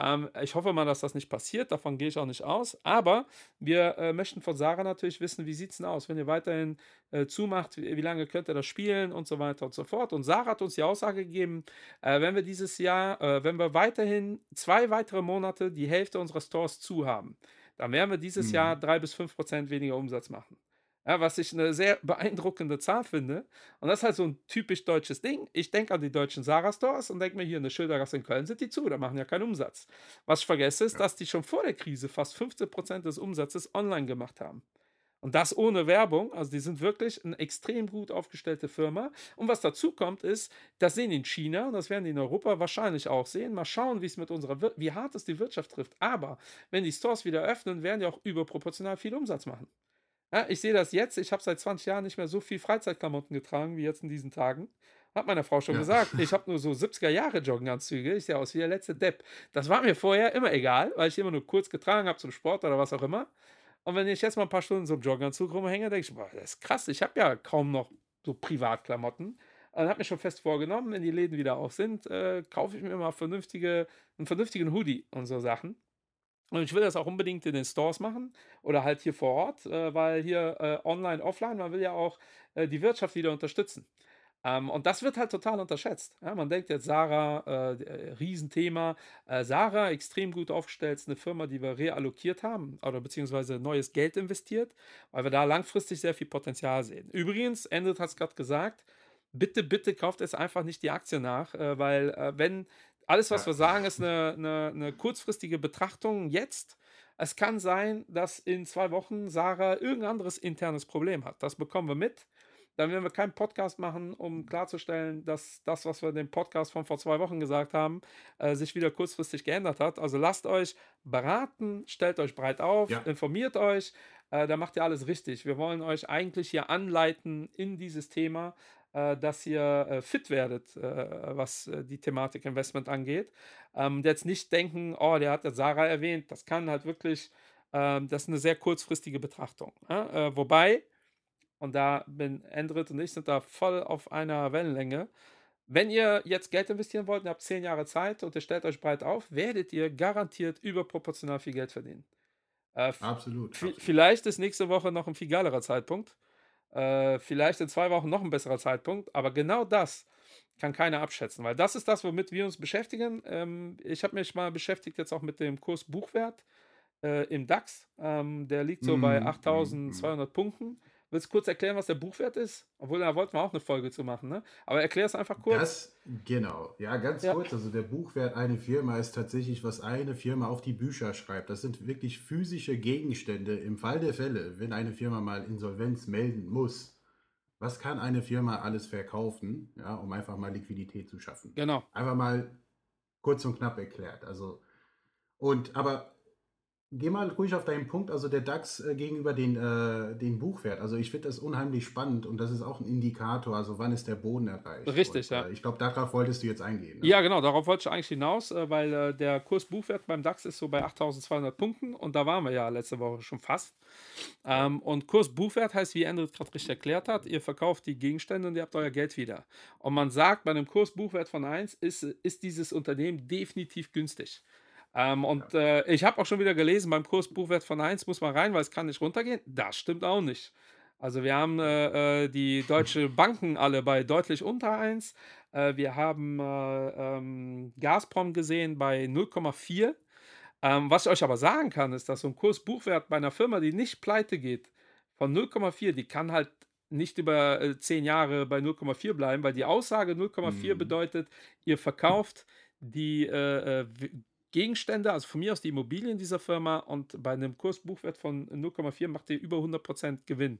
B: Ähm, ich hoffe mal, dass das nicht passiert, davon gehe ich auch nicht aus. Aber wir äh, möchten von Sarah natürlich wissen, wie sieht es denn aus, wenn ihr weiterhin äh, zumacht, wie, wie, lange könnt ihr das spielen und so weiter und so fort. Und Sarah hat uns die Aussage gegeben, äh, wenn wir dieses Jahr, äh, wenn wir weiterhin zwei weitere Monate die Hälfte unserer Stores zu haben, dann werden wir dieses mhm. Jahr drei bis fünf Prozent weniger Umsatz machen. Ja, was ich eine sehr beeindruckende Zahl finde. Und das ist halt so ein typisch deutsches Ding. Ich denke an die deutschen Sarah-Stores und denke mir, hier eine Schildergasse in Köln sind die zu, da machen ja keinen Umsatz. Was ich vergesse, ist, ja. dass die schon vor der Krise fast 15% des Umsatzes online gemacht haben. Und das ohne Werbung. Also die sind wirklich eine extrem gut aufgestellte Firma. Und was dazu kommt, ist, das sehen die in China und das werden die in Europa wahrscheinlich auch sehen. Mal schauen, wie es mit unserer, Wir wie hart es die Wirtschaft trifft. Aber wenn die Stores wieder öffnen, werden die auch überproportional viel Umsatz machen. Ja, ich sehe das jetzt. Ich habe seit 20 Jahren nicht mehr so viel Freizeitklamotten getragen wie jetzt in diesen Tagen. Hat meine Frau schon ja. gesagt. Ich habe nur so 70er Jahre Joggenanzüge. Ich sehe aus wie der letzte Depp. Das war mir vorher immer egal, weil ich immer nur kurz getragen habe zum Sport oder was auch immer. Und wenn ich jetzt mal ein paar Stunden so einem Joggenanzug rumhänge, denke ich, boah, das ist krass. Ich habe ja kaum noch so Privatklamotten. Und habe mir schon fest vorgenommen, wenn die Läden wieder auf sind, äh, kaufe ich mir mal vernünftige, einen vernünftigen Hoodie und so Sachen. Und ich will das auch unbedingt in den Stores machen oder halt hier vor Ort, äh, weil hier äh, online, offline, man will ja auch äh, die Wirtschaft wieder unterstützen. Ähm, und das wird halt total unterschätzt. Ja, man denkt jetzt, Sarah, äh, äh, Riesenthema. Äh, Sarah, extrem gut aufgestellt, ist eine Firma, die wir reallokiert haben oder beziehungsweise neues Geld investiert, weil wir da langfristig sehr viel Potenzial sehen. Übrigens, Endrit hat es gerade gesagt, bitte, bitte kauft es einfach nicht die Aktie nach, äh, weil äh, wenn alles, was ja. wir sagen, ist eine, eine, eine kurzfristige Betrachtung jetzt. Es kann sein, dass in zwei Wochen Sarah irgendein anderes internes Problem hat. Das bekommen wir mit. Dann werden wir keinen Podcast machen, um klarzustellen, dass das, was wir in dem Podcast von vor zwei Wochen gesagt haben, äh, sich wieder kurzfristig geändert hat. Also lasst euch beraten, stellt euch breit auf, ja. informiert euch. Äh, da macht ihr alles richtig. Wir wollen euch eigentlich hier anleiten in dieses Thema dass ihr äh, fit werdet, äh, was äh, die Thematik Investment angeht. Ähm, jetzt nicht denken, oh, der hat ja Sarah erwähnt, das kann halt wirklich, ähm, das ist eine sehr kurzfristige Betrachtung. Äh, wobei, und da bin Endrit und ich sind da voll auf einer Wellenlänge, wenn ihr jetzt Geld investieren wollt, ihr habt zehn Jahre Zeit und ihr stellt euch breit auf, werdet ihr garantiert überproportional viel Geld verdienen.
A: Äh, absolut,
B: absolut. Vielleicht ist nächste Woche noch ein viel geilerer Zeitpunkt. Äh, vielleicht in zwei Wochen noch ein besserer Zeitpunkt, aber genau das kann keiner abschätzen, weil das ist das, womit wir uns beschäftigen. Ähm, ich habe mich mal beschäftigt jetzt auch mit dem Kurs Buchwert äh, im DAX. Ähm, der liegt so mm, bei 8200 mm, mm. Punkten. Willst du kurz erklären, was der Buchwert ist? Obwohl, da wollten wir auch eine Folge zu machen, ne? Aber erklär es einfach kurz.
A: Das, genau. Ja, ganz ja. kurz. Also der Buchwert einer Firma ist tatsächlich, was eine Firma auf die Bücher schreibt. Das sind wirklich physische Gegenstände. Im Fall der Fälle, wenn eine Firma mal Insolvenz melden muss, was kann eine Firma alles verkaufen, ja, um einfach mal Liquidität zu schaffen?
B: Genau.
A: Einfach mal kurz und knapp erklärt. Also, und aber Geh mal ruhig auf deinen Punkt, also der DAX äh, gegenüber den, äh, den Buchwert. Also ich finde das unheimlich spannend und das ist auch ein Indikator, also wann ist der Boden erreicht.
B: Richtig,
A: und,
B: ja.
A: Äh, ich glaube, darauf wolltest du jetzt eingehen.
B: Ne? Ja, genau, darauf wollte ich eigentlich hinaus, äh, weil äh, der Kurs Buchwert beim DAX ist so bei 8200 Punkten und da waren wir ja letzte Woche schon fast. Ähm, und Kurs Buchwert heißt, wie Andrew gerade richtig erklärt hat, ihr verkauft die Gegenstände und ihr habt euer Geld wieder. Und man sagt, bei einem Kurs Buchwert von 1 ist, ist dieses Unternehmen definitiv günstig. Ähm, und äh, ich habe auch schon wieder gelesen, beim Kurs Buchwert von 1 muss man rein, weil es kann nicht runtergehen. Das stimmt auch nicht. Also wir haben äh, äh die deutsche Banken alle bei deutlich unter 1. Äh, wir haben äh, ähm, Gazprom gesehen bei 0,4. Ähm, was ich euch aber sagen kann, ist, dass so ein Kurs Buchwert bei einer Firma, die nicht pleite geht, von 0,4, die kann halt nicht über äh, 10 Jahre bei 0,4 bleiben, weil die Aussage 0,4 mhm. bedeutet, ihr verkauft die äh, Gegenstände, also von mir aus die Immobilien dieser Firma und bei einem Kursbuchwert von 0,4 macht ihr über 100% Gewinn.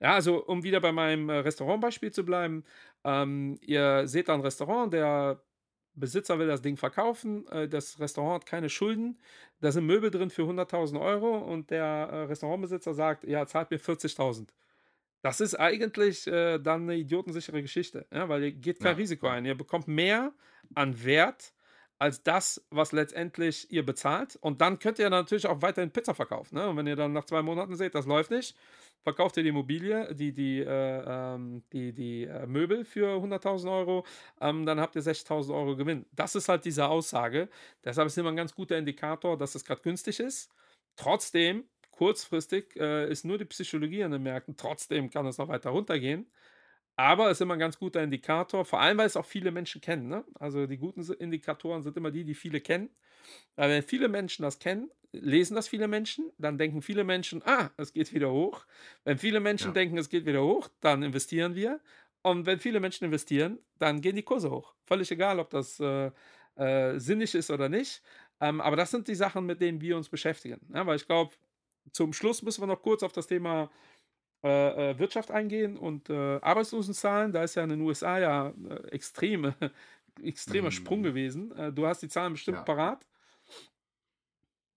B: Ja, also um wieder bei meinem äh, Restaurantbeispiel zu bleiben, ähm, ihr seht da ein Restaurant, der Besitzer will das Ding verkaufen, äh, das Restaurant hat keine Schulden, da sind Möbel drin für 100.000 Euro und der äh, Restaurantbesitzer sagt, ja, zahlt mir 40.000. Das ist eigentlich äh, dann eine idiotensichere Geschichte, ja, weil ihr geht kein ja. Risiko ein. Ihr bekommt mehr an Wert als das, was letztendlich ihr bezahlt. Und dann könnt ihr natürlich auch weiterhin Pizza verkaufen. Ne? Und wenn ihr dann nach zwei Monaten seht, das läuft nicht, verkauft ihr die Immobilie, die, die, äh, ähm, die, die äh, Möbel für 100.000 Euro, ähm, dann habt ihr 60.000 Euro Gewinn. Das ist halt diese Aussage. Deshalb ist immer ein ganz guter Indikator, dass es gerade günstig ist. Trotzdem, kurzfristig äh, ist nur die Psychologie an den Märkten. Trotzdem kann es noch weiter runtergehen. Aber es ist immer ein ganz guter Indikator, vor allem weil es auch viele Menschen kennen. Ne? Also die guten Indikatoren sind immer die, die viele kennen. Weil wenn viele Menschen das kennen, lesen das viele Menschen, dann denken viele Menschen, ah, es geht wieder hoch. Wenn viele Menschen ja. denken, es geht wieder hoch, dann investieren wir. Und wenn viele Menschen investieren, dann gehen die Kurse hoch. Völlig egal, ob das äh, äh, sinnig ist oder nicht. Ähm, aber das sind die Sachen, mit denen wir uns beschäftigen. Ja, weil ich glaube, zum Schluss müssen wir noch kurz auf das Thema äh, äh, Wirtschaft eingehen und äh, Arbeitslosenzahlen. Da ist ja in den USA ja äh, extreme, extremer mhm. Sprung gewesen. Äh, du hast die Zahlen bestimmt ja. parat.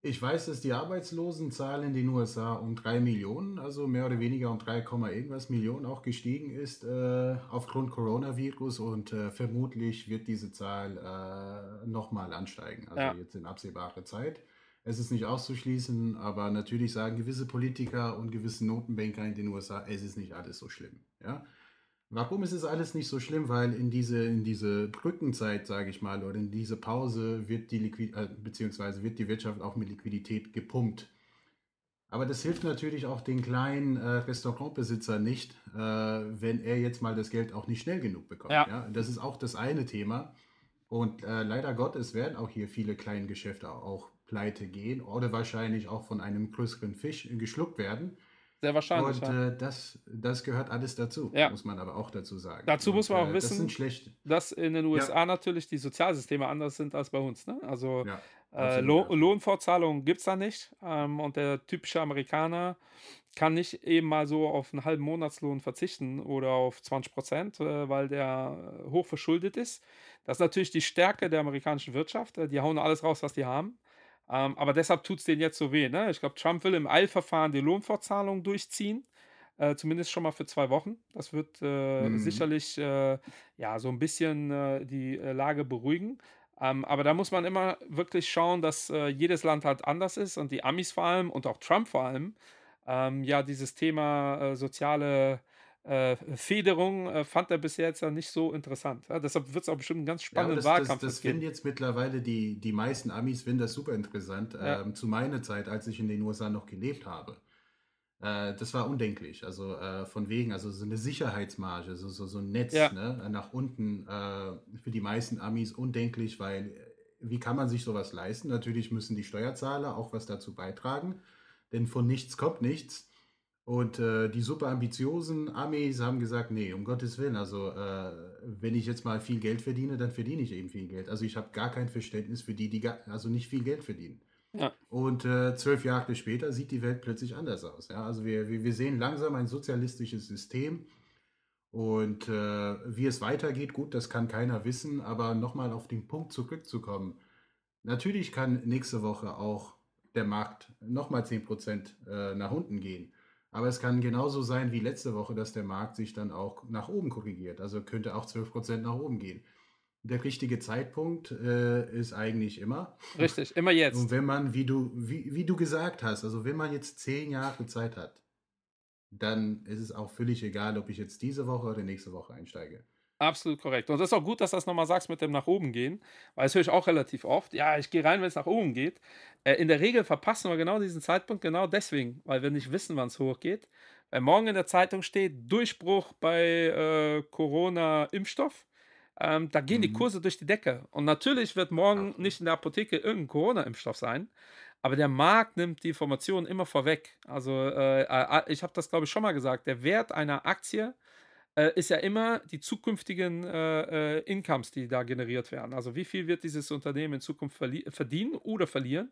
A: Ich weiß, dass die Arbeitslosenzahl in den USA um 3 Millionen, also mehr oder weniger um 3, irgendwas Millionen auch gestiegen ist äh, aufgrund Coronavirus und äh, vermutlich wird diese Zahl äh, nochmal ansteigen, also ja. jetzt in absehbarer Zeit. Es ist nicht auszuschließen, aber natürlich sagen gewisse Politiker und gewisse Notenbanker in den USA, es ist nicht alles so schlimm. Ja? Warum ist es alles nicht so schlimm? Weil in diese, in diese Brückenzeit, sage ich mal, oder in diese Pause wird die Liquid äh, beziehungsweise wird die Wirtschaft auch mit Liquidität gepumpt. Aber das hilft natürlich auch den kleinen äh, Restaurantbesitzer nicht, äh, wenn er jetzt mal das Geld auch nicht schnell genug bekommt. Ja. ja? Das ist auch das eine Thema. Und äh, leider Gottes werden auch hier viele kleine Geschäfte auch pleite gehen oder wahrscheinlich auch von einem größeren Fisch geschluckt werden.
B: Sehr wahrscheinlich.
A: Und ja. äh, das, das gehört alles dazu, ja. muss man aber auch dazu sagen.
B: Dazu
A: und,
B: muss man auch äh, wissen, das dass in den USA ja. natürlich die Sozialsysteme anders sind als bei uns. Ne? Also äh, Lohn, Lohnfortzahlungen gibt es da nicht. Ähm, und der typische Amerikaner kann nicht eben mal so auf einen halben Monatslohn verzichten oder auf 20 Prozent, äh, weil der hoch verschuldet ist. Das ist natürlich die Stärke der amerikanischen Wirtschaft. Äh, die hauen alles raus, was die haben. Ähm, aber deshalb tut es denen jetzt so weh. Ne? Ich glaube, Trump will im Eilverfahren die Lohnfortzahlung durchziehen. Äh, zumindest schon mal für zwei Wochen. Das wird äh, mhm. sicherlich äh, ja, so ein bisschen äh, die äh, Lage beruhigen. Ähm, aber da muss man immer wirklich schauen, dass äh, jedes Land halt anders ist und die Amis vor allem und auch Trump vor allem ähm, ja dieses Thema soziale äh, Federung äh, fand er bisher jetzt ja nicht so interessant. Ja, deshalb wird es auch bestimmt einen ganz spannenden ja, das,
A: Wahlkampf Das, das finden jetzt mittlerweile die, die meisten Amis finden das super interessant. Ja. Ähm, zu meiner Zeit, als ich in den USA noch gelebt habe. Äh, das war undenklich. Also äh, von wegen, also so eine Sicherheitsmarge, so, so, so ein Netz ne, nach unten äh, für die meisten Amis undenklich, weil äh, wie kann man sich sowas leisten? Natürlich müssen die Steuerzahler auch was dazu beitragen, denn von nichts kommt nichts. Und äh, die super ambitiosen Amis haben gesagt, nee, um Gottes Willen, also äh, wenn ich jetzt mal viel Geld verdiene, dann verdiene ich eben viel Geld. Also ich habe gar kein Verständnis für die, die gar, also nicht viel Geld verdienen. Ja. Und äh, zwölf Jahre später sieht die Welt plötzlich anders aus. Ja? Also wir, wir, wir sehen langsam ein sozialistisches System. Und äh, wie es weitergeht, gut, das kann keiner wissen. Aber nochmal auf den Punkt zurückzukommen. Natürlich kann nächste Woche auch der Markt nochmal 10% äh, nach unten gehen. Aber es kann genauso sein wie letzte Woche, dass der Markt sich dann auch nach oben korrigiert. Also könnte auch 12% nach oben gehen. Der richtige Zeitpunkt äh, ist eigentlich immer.
B: Richtig, immer jetzt.
A: Und wenn man, wie du, wie, wie du gesagt hast, also wenn man jetzt zehn Jahre Zeit hat, dann ist es auch völlig egal, ob ich jetzt diese Woche oder nächste Woche einsteige.
B: Absolut korrekt. Und das ist auch gut, dass du das nochmal sagst mit dem nach oben gehen, weil das höre ich auch relativ oft. Ja, ich gehe rein, wenn es nach oben geht. Äh, in der Regel verpassen wir genau diesen Zeitpunkt genau deswegen, weil wir nicht wissen, wann es hochgeht. Weil morgen in der Zeitung steht Durchbruch bei äh, Corona-Impfstoff. Ähm, da gehen mhm. die Kurse durch die Decke. Und natürlich wird morgen nicht in der Apotheke irgendein Corona-Impfstoff sein. Aber der Markt nimmt die Informationen immer vorweg. Also, äh, äh ich habe das, glaube ich, schon mal gesagt. Der Wert einer Aktie äh, ist ja immer die zukünftigen äh, äh, Incomes, die da generiert werden. Also wie viel wird dieses Unternehmen in Zukunft verdienen oder verlieren?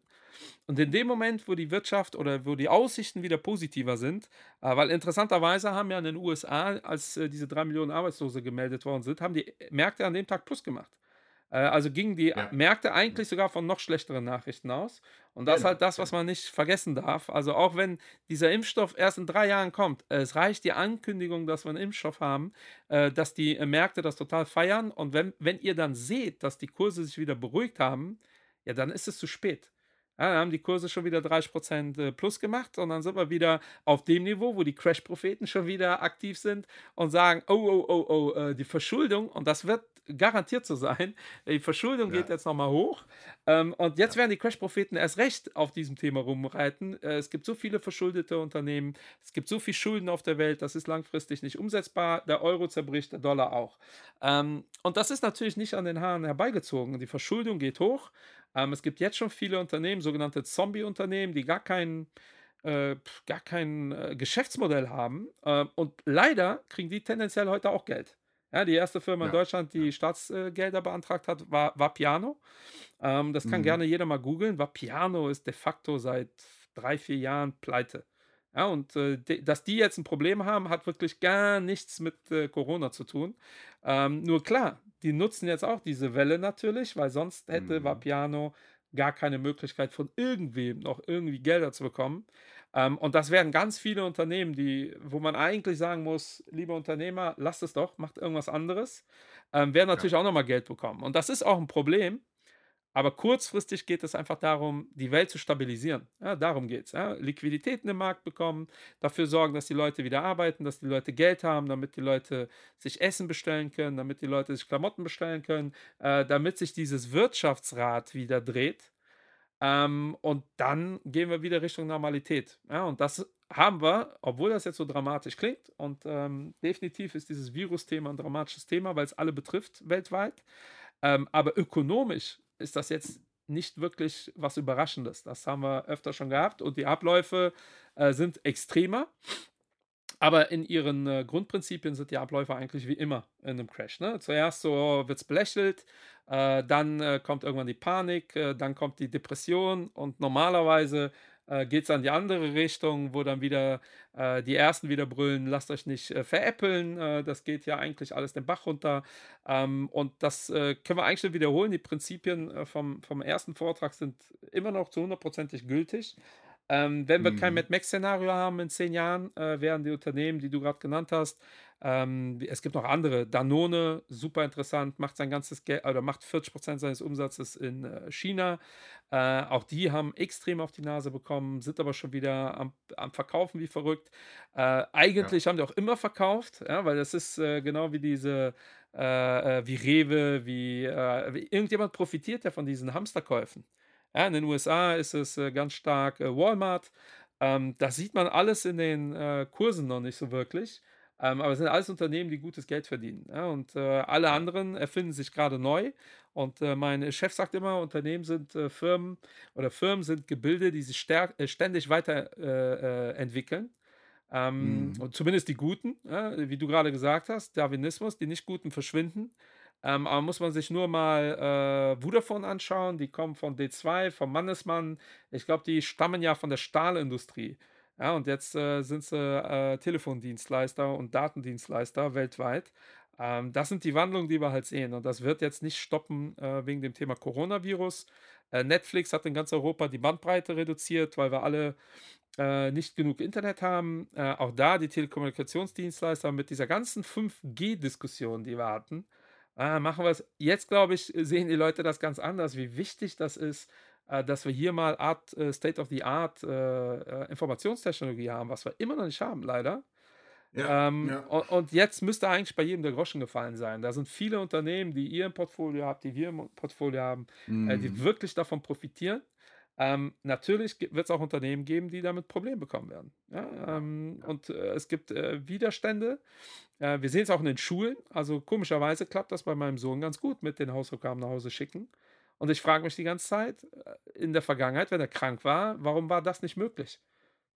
B: Und in dem Moment, wo die Wirtschaft oder wo die Aussichten wieder positiver sind, äh, weil interessanterweise haben ja in den USA, als äh, diese drei Millionen Arbeitslose gemeldet worden sind, haben die Märkte an dem Tag Plus gemacht. Äh, also gingen die
A: Ja.
B: Märkte
A: Ja.
B: eigentlich sogar von noch schlechteren Nachrichten aus. Und das ist halt
A: Genau,
B: das, was
A: genau.
B: man nicht vergessen darf. Also auch wenn dieser Impfstoff erst in 3 Jahren kommt, es reicht die Ankündigung, dass wir 'n Impfstoff haben, äh, dass die, äh, Märkte das total feiern. Und wenn wenn ihr dann seht, dass die Kurse sich wieder beruhigt haben, ja, dann ist es zu spät. Ja, dann haben die Kurse schon wieder 30% äh, plus gemacht und dann sind wir wieder auf dem Niveau, wo die Crash-Propheten schon wieder aktiv sind und sagen: „Oh, oh, oh, oh, die Verschuldung“ und das wird garantiert so sein. Die Verschuldung geht
A: Ja,
B: jetzt noch mal hoch. Ähm, und jetzt
A: ja,
B: werden die Crash-Propheten erst recht auf diesem Thema rumreiten. Äh, es gibt so viele verschuldete Unternehmen, es gibt so viel Schulden auf der Welt, das ist langfristig nicht umsetzbar. Der Euro zerbricht, der Dollar auch. Ähm, und das ist natürlich nicht an den Haaren herbeigezogen. Die Verschuldung geht hoch. Ähm, es gibt jetzt schon viele Unternehmen, sogenannte Zombie-Unternehmen, die gar kein, äh, gar kein äh, Geschäftsmodell haben. Ähm, und leider kriegen die tendenziell heute auch Geld. Ja, die erste Firma in Deutschland, die Staatsgelder beantragt hat, war, war Piano. Ähm, das kann
A: Mhm.
B: gerne jeder mal googeln. Vapiano ist de facto seit drei, vier Jahren pleite. Ja, und äh, de, dass die jetzt ein Problem haben, hat wirklich gar nichts mit äh, Corona zu tun. Ähm, nur klar, die nutzen jetzt auch diese Welle natürlich, weil sonst hätte
A: Mhm.
B: Vapiano gar keine Möglichkeit von irgendwem noch irgendwie Gelder zu bekommen. Ähm, und das werden ganz viele Unternehmen, die, wo man eigentlich sagen muss, lieber Unternehmer, lasst es doch, macht irgendwas anderes, ähm, werden
A: Ja,
B: natürlich auch nochmal Geld bekommen. Und das ist auch ein Problem, aber kurzfristig geht es einfach darum, die Welt zu stabilisieren. Ja, darum geht's, ja. Liquiditäten im Markt bekommen, dafür sorgen, dass die Leute wieder arbeiten, dass die Leute Geld haben, damit die Leute sich Essen bestellen können, damit die Leute sich Klamotten bestellen können, äh, damit sich dieses Wirtschaftsrad wieder dreht. Ähm, und dann gehen wir wieder Richtung Normalität. Ja, und das haben wir, obwohl das jetzt so dramatisch klingt. Und ähm, definitiv ist dieses Virus-Thema ein dramatisches Thema, weil es alle betrifft weltweit. Ähm, aber ökonomisch ist das jetzt nicht wirklich was Überraschendes. Das haben wir öfter schon gehabt und die Abläufe äh, sind extremer. Aber in ihren äh, Grundprinzipien sind die Abläufe eigentlich wie immer in einem Crash. Ne? Zuerst so wird es belächelt, äh, dann äh, kommt irgendwann die Panik, äh, dann kommt die Depression und normalerweise äh, geht es dann die andere Richtung, wo dann wieder äh, die Ersten wieder brüllen, lasst euch nicht veräppeln, das geht ja eigentlich alles den Bach runter. Ähm, und das können wir eigentlich wiederholen. Die Prinzipien vom, vom ersten Vortrag sind immer noch zu hundertprozentig gültig. Ähm, wenn wir kein
A: mhm.
B: Mad Max-Szenario haben in 10 Jahren, äh, werden die Unternehmen, die du gerade genannt hast, ähm, es gibt noch andere. Danone, super interessant, macht sein ganzes Geld oder macht 40% seines Umsatzes in äh, China. Äh, auch die haben extrem auf die Nase bekommen, sind aber schon wieder am, am Verkaufen wie verrückt. Äh,
A: Ja,
B: eigentlich haben die auch immer verkauft, ja, weil das ist äh, genau wie diese, äh, äh, wie Rewe, wie irgendjemand profitiert ja von diesen Hamsterkäufen. Ja, in den USA ist es äh, ganz stark äh, Walmart. Ähm, das sieht man alles in den äh, Kursen noch nicht so wirklich. Ähm, aber es sind alles Unternehmen, die gutes Geld verdienen. Ja? Und äh, alle anderen erfinden sich gerade neu. Und äh, mein Chef sagt immer, Unternehmen sind äh, Firmen oder Firmen sind Gebilde, die sich ständig weiterentwickeln. Äh, äh, entwickeln. Ähm,
A: Mhm.
B: und zumindest die Guten, wie du gerade gesagt hast, Darwinismus, die nicht Guten verschwinden. Ähm, aber muss man sich nur mal äh, Vodafone anschauen, die kommen von D2, vom Mannesmann. Ich glaube, die stammen ja von der Stahlindustrie. Ja, und jetzt äh, sind sie äh, Telefondienstleister und Datendienstleister weltweit. Ähm, das sind die Wandlungen, die wir halt sehen. Und das wird jetzt nicht stoppen äh, wegen dem Thema Coronavirus. Äh, Netflix hat in ganz Europa die Bandbreite reduziert, weil wir alle äh, nicht genug Internet haben. Äh, auch da die Telekommunikationsdienstleister mit dieser ganzen 5G-Diskussion, die wir hatten, äh, machen wir es. Jetzt, glaube ich, sehen die Leute das ganz anders, wie wichtig das ist, äh, dass wir hier mal Art, äh, State of the Art äh, Informationstechnologie haben, was wir immer noch nicht haben, leider.
A: Ja,
B: Ähm,
A: ja.
B: und, jetzt müsste eigentlich bei jedem der Groschen gefallen sein. Da sind viele Unternehmen, die ihr im Portfolio habt, die wir im Portfolio haben, äh, die
A: Mhm.
B: wirklich davon profitieren. Ähm, natürlich wird es auch Unternehmen geben, die damit Probleme bekommen werden. Ja, ähm, und äh, es gibt äh, Widerstände. Äh, wir sehen es auch in den Schulen. Also komischerweise klappt das bei meinem Sohn ganz gut mit den Hausaufgaben nach Hause schicken. Und ich frage mich die ganze Zeit, äh, in der Vergangenheit, wenn er krank war, warum war das nicht möglich?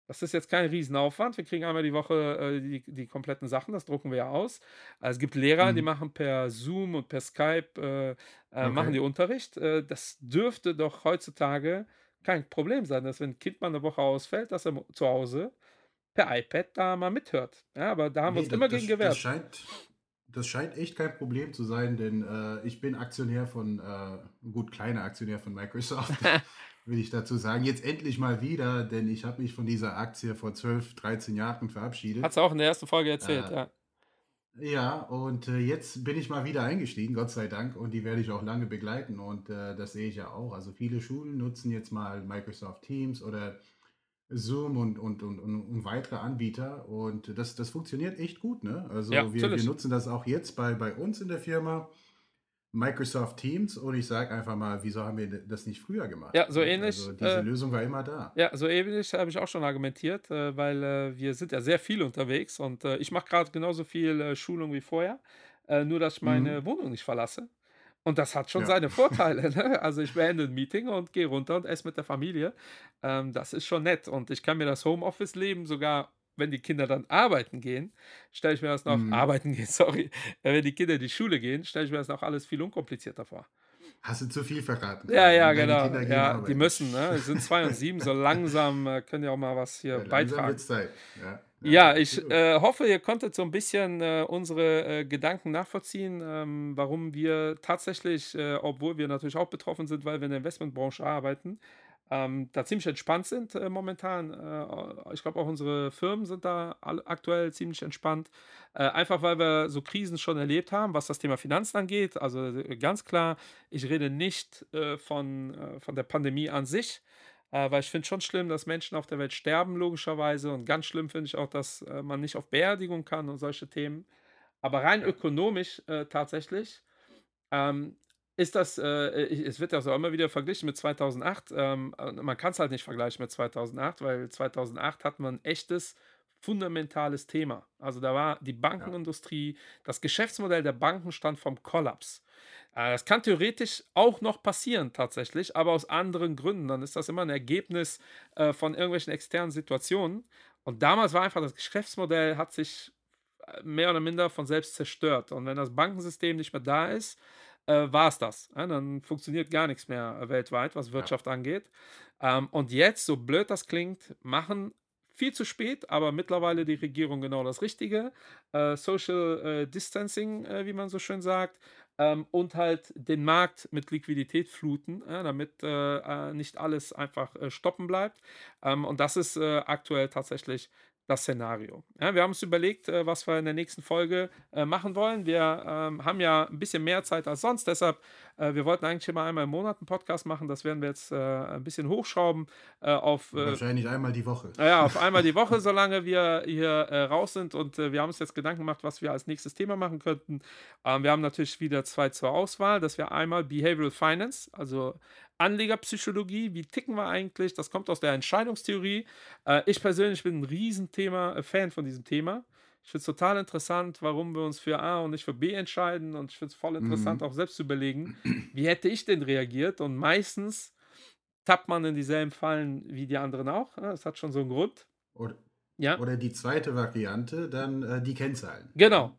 B: Das ist jetzt kein Riesenaufwand. Wir kriegen einmal die Woche äh, die, die kompletten Sachen, das drucken wir ja aus. Äh, es gibt Lehrer, die
A: Mhm.
B: machen per Zoom und per Skype, äh, äh, machen
A: Okay.
B: die Unterricht. Äh, das dürfte doch heutzutage kein Problem sein, dass wenn ein Kind mal eine Woche ausfällt, dass er zu Hause per iPad da mal mithört. Ja, aber da haben wir
A: Ne,
B: uns
A: da
B: immer gegen
A: das das
B: gewehrt.
A: scheint das scheint echt kein Problem zu sein, denn äh, ich bin Aktionär von, äh, gut, kleiner Aktionär von Microsoft, will ich dazu sagen. Jetzt endlich mal wieder, denn ich habe mich von dieser Aktie vor 12, 13 Jahren verabschiedet.
B: Hat's auch in der ersten Folge erzählt,
A: Äh,
B: ja.
A: Ja, und äh, jetzt bin ich mal wieder eingestiegen, Gott sei Dank, und die werde ich auch lange begleiten und äh, das sehe ich ja auch. Also viele Schulen nutzen jetzt mal Microsoft Teams oder Zoom und, und, und, und, und weitere Anbieter und das, das funktioniert echt gut, ne?
B: Ja,
A: Also wir, wir
B: natürlich.
A: nutzen das auch jetzt bei, bei uns in der Firma, Microsoft Teams, und ich sage einfach mal, wieso haben wir das nicht früher gemacht,
B: Ja, so ähnlich,
A: Also diese
B: äh
A: Lösung war immer da.
B: Ja, so ähnlich habe ich auch schon argumentiert, äh, weil, äh, wir sind ja sehr viel unterwegs und, äh, ich mache gerade genauso viel, Schulung wie vorher, nur dass ich
A: Mhm.
B: meine Wohnung nicht verlasse. Und das hat schon
A: Ja.
B: seine Vorteile, ne? Also, ich beende 'n Meeting und gehe runter und esse mit der Familie. Ähm, das ist schon nett und ich kann mir das Homeoffice-Leben sogar, wenn die Kinder dann arbeiten gehen, stelle ich mir das noch
A: Mhm.
B: arbeiten gehen, sorry, äh, wenn die Kinder in die Schule gehen, stelle ich mir das noch alles viel unkomplizierter vor.
A: Hast du zu viel verraten
B: Ja, ja,
A: ne? Deine
B: genau.
A: Kinder
B: Ja, die müssen, ne? Sie sind 2 und 7, so langsam, äh, können die auch mal was hier
A: Ja,
B: beitragen.
A: Zeit. Ja, ja,
B: Ja, ich, äh, hoffe, ihr konntet so 'n bisschen, äh, unsere, äh, Gedanken nachvollziehen, ähm, warum wir tatsächlich, obwohl wir natürlich auch betroffen sind, weil wir in der Investmentbranche arbeiten, ähm, da ziemlich entspannt sind, äh, momentan. Äh, ich glaube auch unsere Firmen sind da aktuell ziemlich entspannt, äh, einfach weil wir so Krisen schon erlebt haben, was das Thema Finanzen angeht. Also, äh, ganz klar, ich rede nicht, äh, von äh, von der Pandemie an sich, weil ich finde es schon schlimm, dass Menschen auf der Welt sterben logischerweise und ganz schlimm finde ich auch, dass, man nicht auf Beerdigung kann und solche Themen. Aber rein ökonomisch, tatsächlich, ähm, ist das, äh, es wird ja so immer wieder verglichen mit 2008, ähm, äh, man kann's halt nicht vergleichen mit 2008, weil 2008 hatten wir 'n echtes fundamentales Thema. Also, da war die. Bankenindustrie das Geschäftsmodell der Banken stand vorm Kollaps. Äh, das kann theoretisch auch noch passieren tatsächlich, aber aus anderen Gründen. Dann ist das immer 'n Ergebnis, äh, von irgendwelchen externen Situationen. Und damals war einfach das Geschäftsmodell hat sich, äh, mehr oder minder von selbst zerstört. Und wenn das Bankensystem nicht mehr da ist, äh, war's das, ne? Dann funktioniert gar nix mehr, äh, weltweit, was
A: Ja.
B: Wirtschaft angeht. Ähm, und jetzt, so blöd das klingt, machen viel zu spät, aber mittlerweile die Regierung genau das Richtige, äh, Social, äh, Distancing, äh, wie man so schön sagt, ähm, und halt den Markt mit Liquidität fluten, ja, damit, äh, nicht alles einfach, stoppen bleibt. Ähm, und das ist, aktuell tatsächlich das Szenario. Ja, wir haben uns überlegt, äh, was wir in der nächsten Folge, äh, machen wollen. Wir, ähm, haben ja 'n bisschen mehr Zeit als sonst, deshalb äh, wir wollten eigentlich immer einmal im Monat 'n Podcast machen. Das werden wir jetzt, ein bisschen hochschrauben, auf,
A: Wahrscheinlich einmal die Woche.
B: ja, auf einmal die Woche, solange wir hier, raus sind und, wir haben uns jetzt Gedanken gemacht, was wir als nächstes Thema machen könnten. Ähm, wir haben natürlich wieder 2 zur Auswahl. Das wäre einmal Behavioral Finance, also Anlegerpsychologie. Wie ticken wir eigentlich? Das kommt aus der Entscheidungstheorie. Äh, ich persönlich bin 'n Riesenthema äh, Fan von diesem Thema. Ich finde es total interessant, warum wir uns für A und nicht für B entscheiden und ich finde es voll interessant,
A: Mhm.
B: auch selbst zu überlegen: „Wie hätte ich denn reagiert?“ Und meistens tappt man in dieselben Fallen wie die anderen auch, ne? Das hat schon so 'n Grund.
A: Od
B: Ja.
A: oder die 2. Variante, dann, äh, die Kennzahlen?
B: Genau.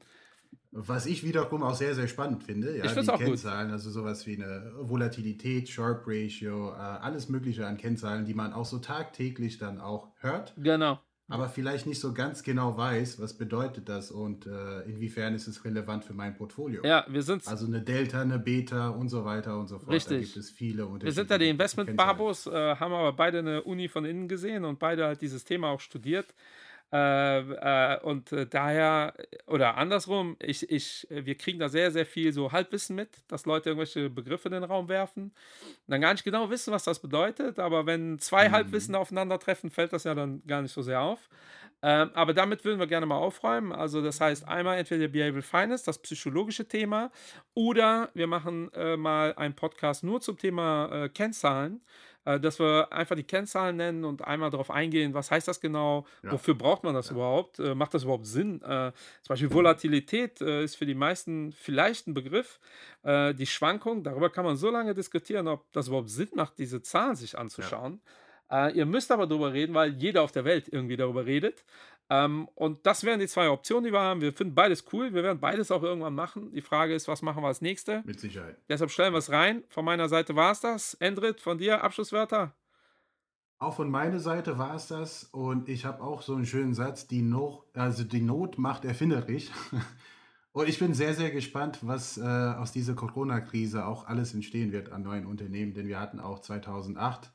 A: Was ich wiederum auch sehr, sehr spannend finde,
B: Ich
A: ja,
B: es
A: die
B: auch gut.
A: Kennzahlen, also so was wie 'ne Volatilität, Sharpe Ratio, äh, alles Mögliche an Kennzahlen, die man auch so tagtäglich dann auch hört,
B: Genau.
A: aber vielleicht nicht so ganz genau weiß, was bedeutet das und, äh, inwiefern ist es relevant für mein Portfolio.
B: Ja, wir sind's
A: Also 'ne Delta, 'ne Beta und so weiter und so fort. Da gibt
B: Richtig.
A: es viele
B: Wir sind ja die. Investment-Babos, äh, haben aber beide 'ne Uni von innen gesehen und beide halt dieses Thema auch studiert. Äh, äh, und, äh, daher oder andersrum, ich ich wir kriegen da sehr, sehr viel so Halbwissen mit, dass Leute irgendwelche Begriffe in den Raum werfen, dann gar nicht genau wissen, was das bedeutet, aber wenn 2 Halbwissen
A: Mhm.
B: aufeinandertreffen, fällt das ja dann gar nicht so sehr auf. Ähm, aber damit würden wir gerne mal aufräumen. Also, das heißt einmal entweder Behavioral Finance, das psychologische Thema, oder wir machen, äh, mal einen Podcast nur zum Thema, äh, Kennzahlen, äh, dass wir einfach die Kennzahlen nennen und einmal drauf eingehen, was heißt das genau?
A: Ja.
B: Wofür braucht man das
A: Ja.
B: überhaupt? Äh, macht das überhaupt Sinn? Äh, zum Beispiel Volatilität, äh, ist für die meisten vielleicht 'n Begriff. Äh, die Schwankung, darüber kann man so lange diskutieren, ob das überhaupt Sinn macht, diese Zahlen sich
A: Ja.
B: anzuschauen. Äh, ihr müsst aber drüber reden, weil jeder auf der Welt irgendwie darüber redet. Ähm, und das wären die 2 Optionen, die wir haben. Wir finden beides cool. Wir werden beides auch irgendwann machen. Die Frage ist, was machen wir als Nächste?
A: Mit Sicherheit.
B: Deshalb stellen wir's rein. Von meiner Seite war's das. Endrit, von dir Abschlusswörter?
A: Auch von meiner Seite war's das und ich habe auch so 'n schönen Satz: „Die Noch also die Not macht erfinderisch.“ Und ich bin sehr, sehr gespannt, was äh, aus dieser Corona-Krise auch alles entstehen wird an neuen Unternehmen, denn wir hatten auch 2008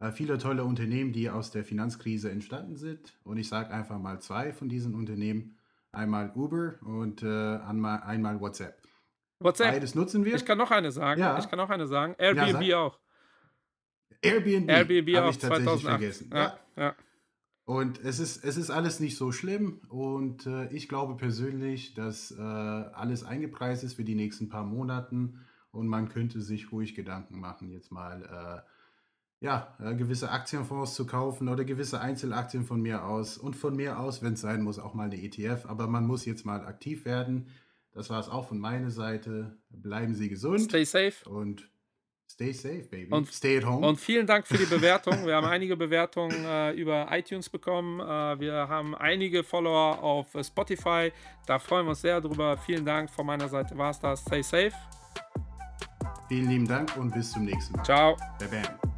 A: äh, viele tolle Unternehmen, die aus der Finanzkrise entstanden sind. Und ich sage einfach mal zwei von diesen Unternehmen. Einmal Uber und äh, einmal, einmal WhatsApp.
B: WhatsApp.
A: Beides nutzen wir.
B: Ich kann noch eine sagen.
A: Ja.
B: Ich kann noch eine sagen. Airbnb
A: sag.
B: auch.
A: Airbnb,
B: Airbnb
A: habe
B: auch
A: ich tatsächlich
B: 2008.
A: vergessen.
B: Ja, ja.
A: Und es ist, es ist alles nicht so schlimm. Und äh, ich glaube persönlich, dass äh, alles eingepreist ist für die nächsten paar Monaten. Und man könnte sich ruhig Gedanken machen, jetzt mal äh, ja, äh, gewisse Aktienfonds zu kaufen oder gewisse Einzelaktien von mir aus. Und von mir aus, wenn es sein muss, auch mal eine ETF. Aber man muss jetzt mal aktiv werden. Das war es auch von meiner Seite. Bleiben Sie gesund
B: Stay safe.
A: und stay safe, baby.
B: Und-
A: stay at home.
B: Und vielen Dank für die Bewertung. Wir haben einige Bewertungen äh, über iTunes bekommen. Äh, wir haben einige Follower auf äh, Spotify. Da freuen wir uns sehr drüber. Vielen Dank. Von meiner Seite war es das. Stay safe.
A: Vielen lieben Dank und bis zum nächsten Mal.
B: Ciao.
A: Bam, bam.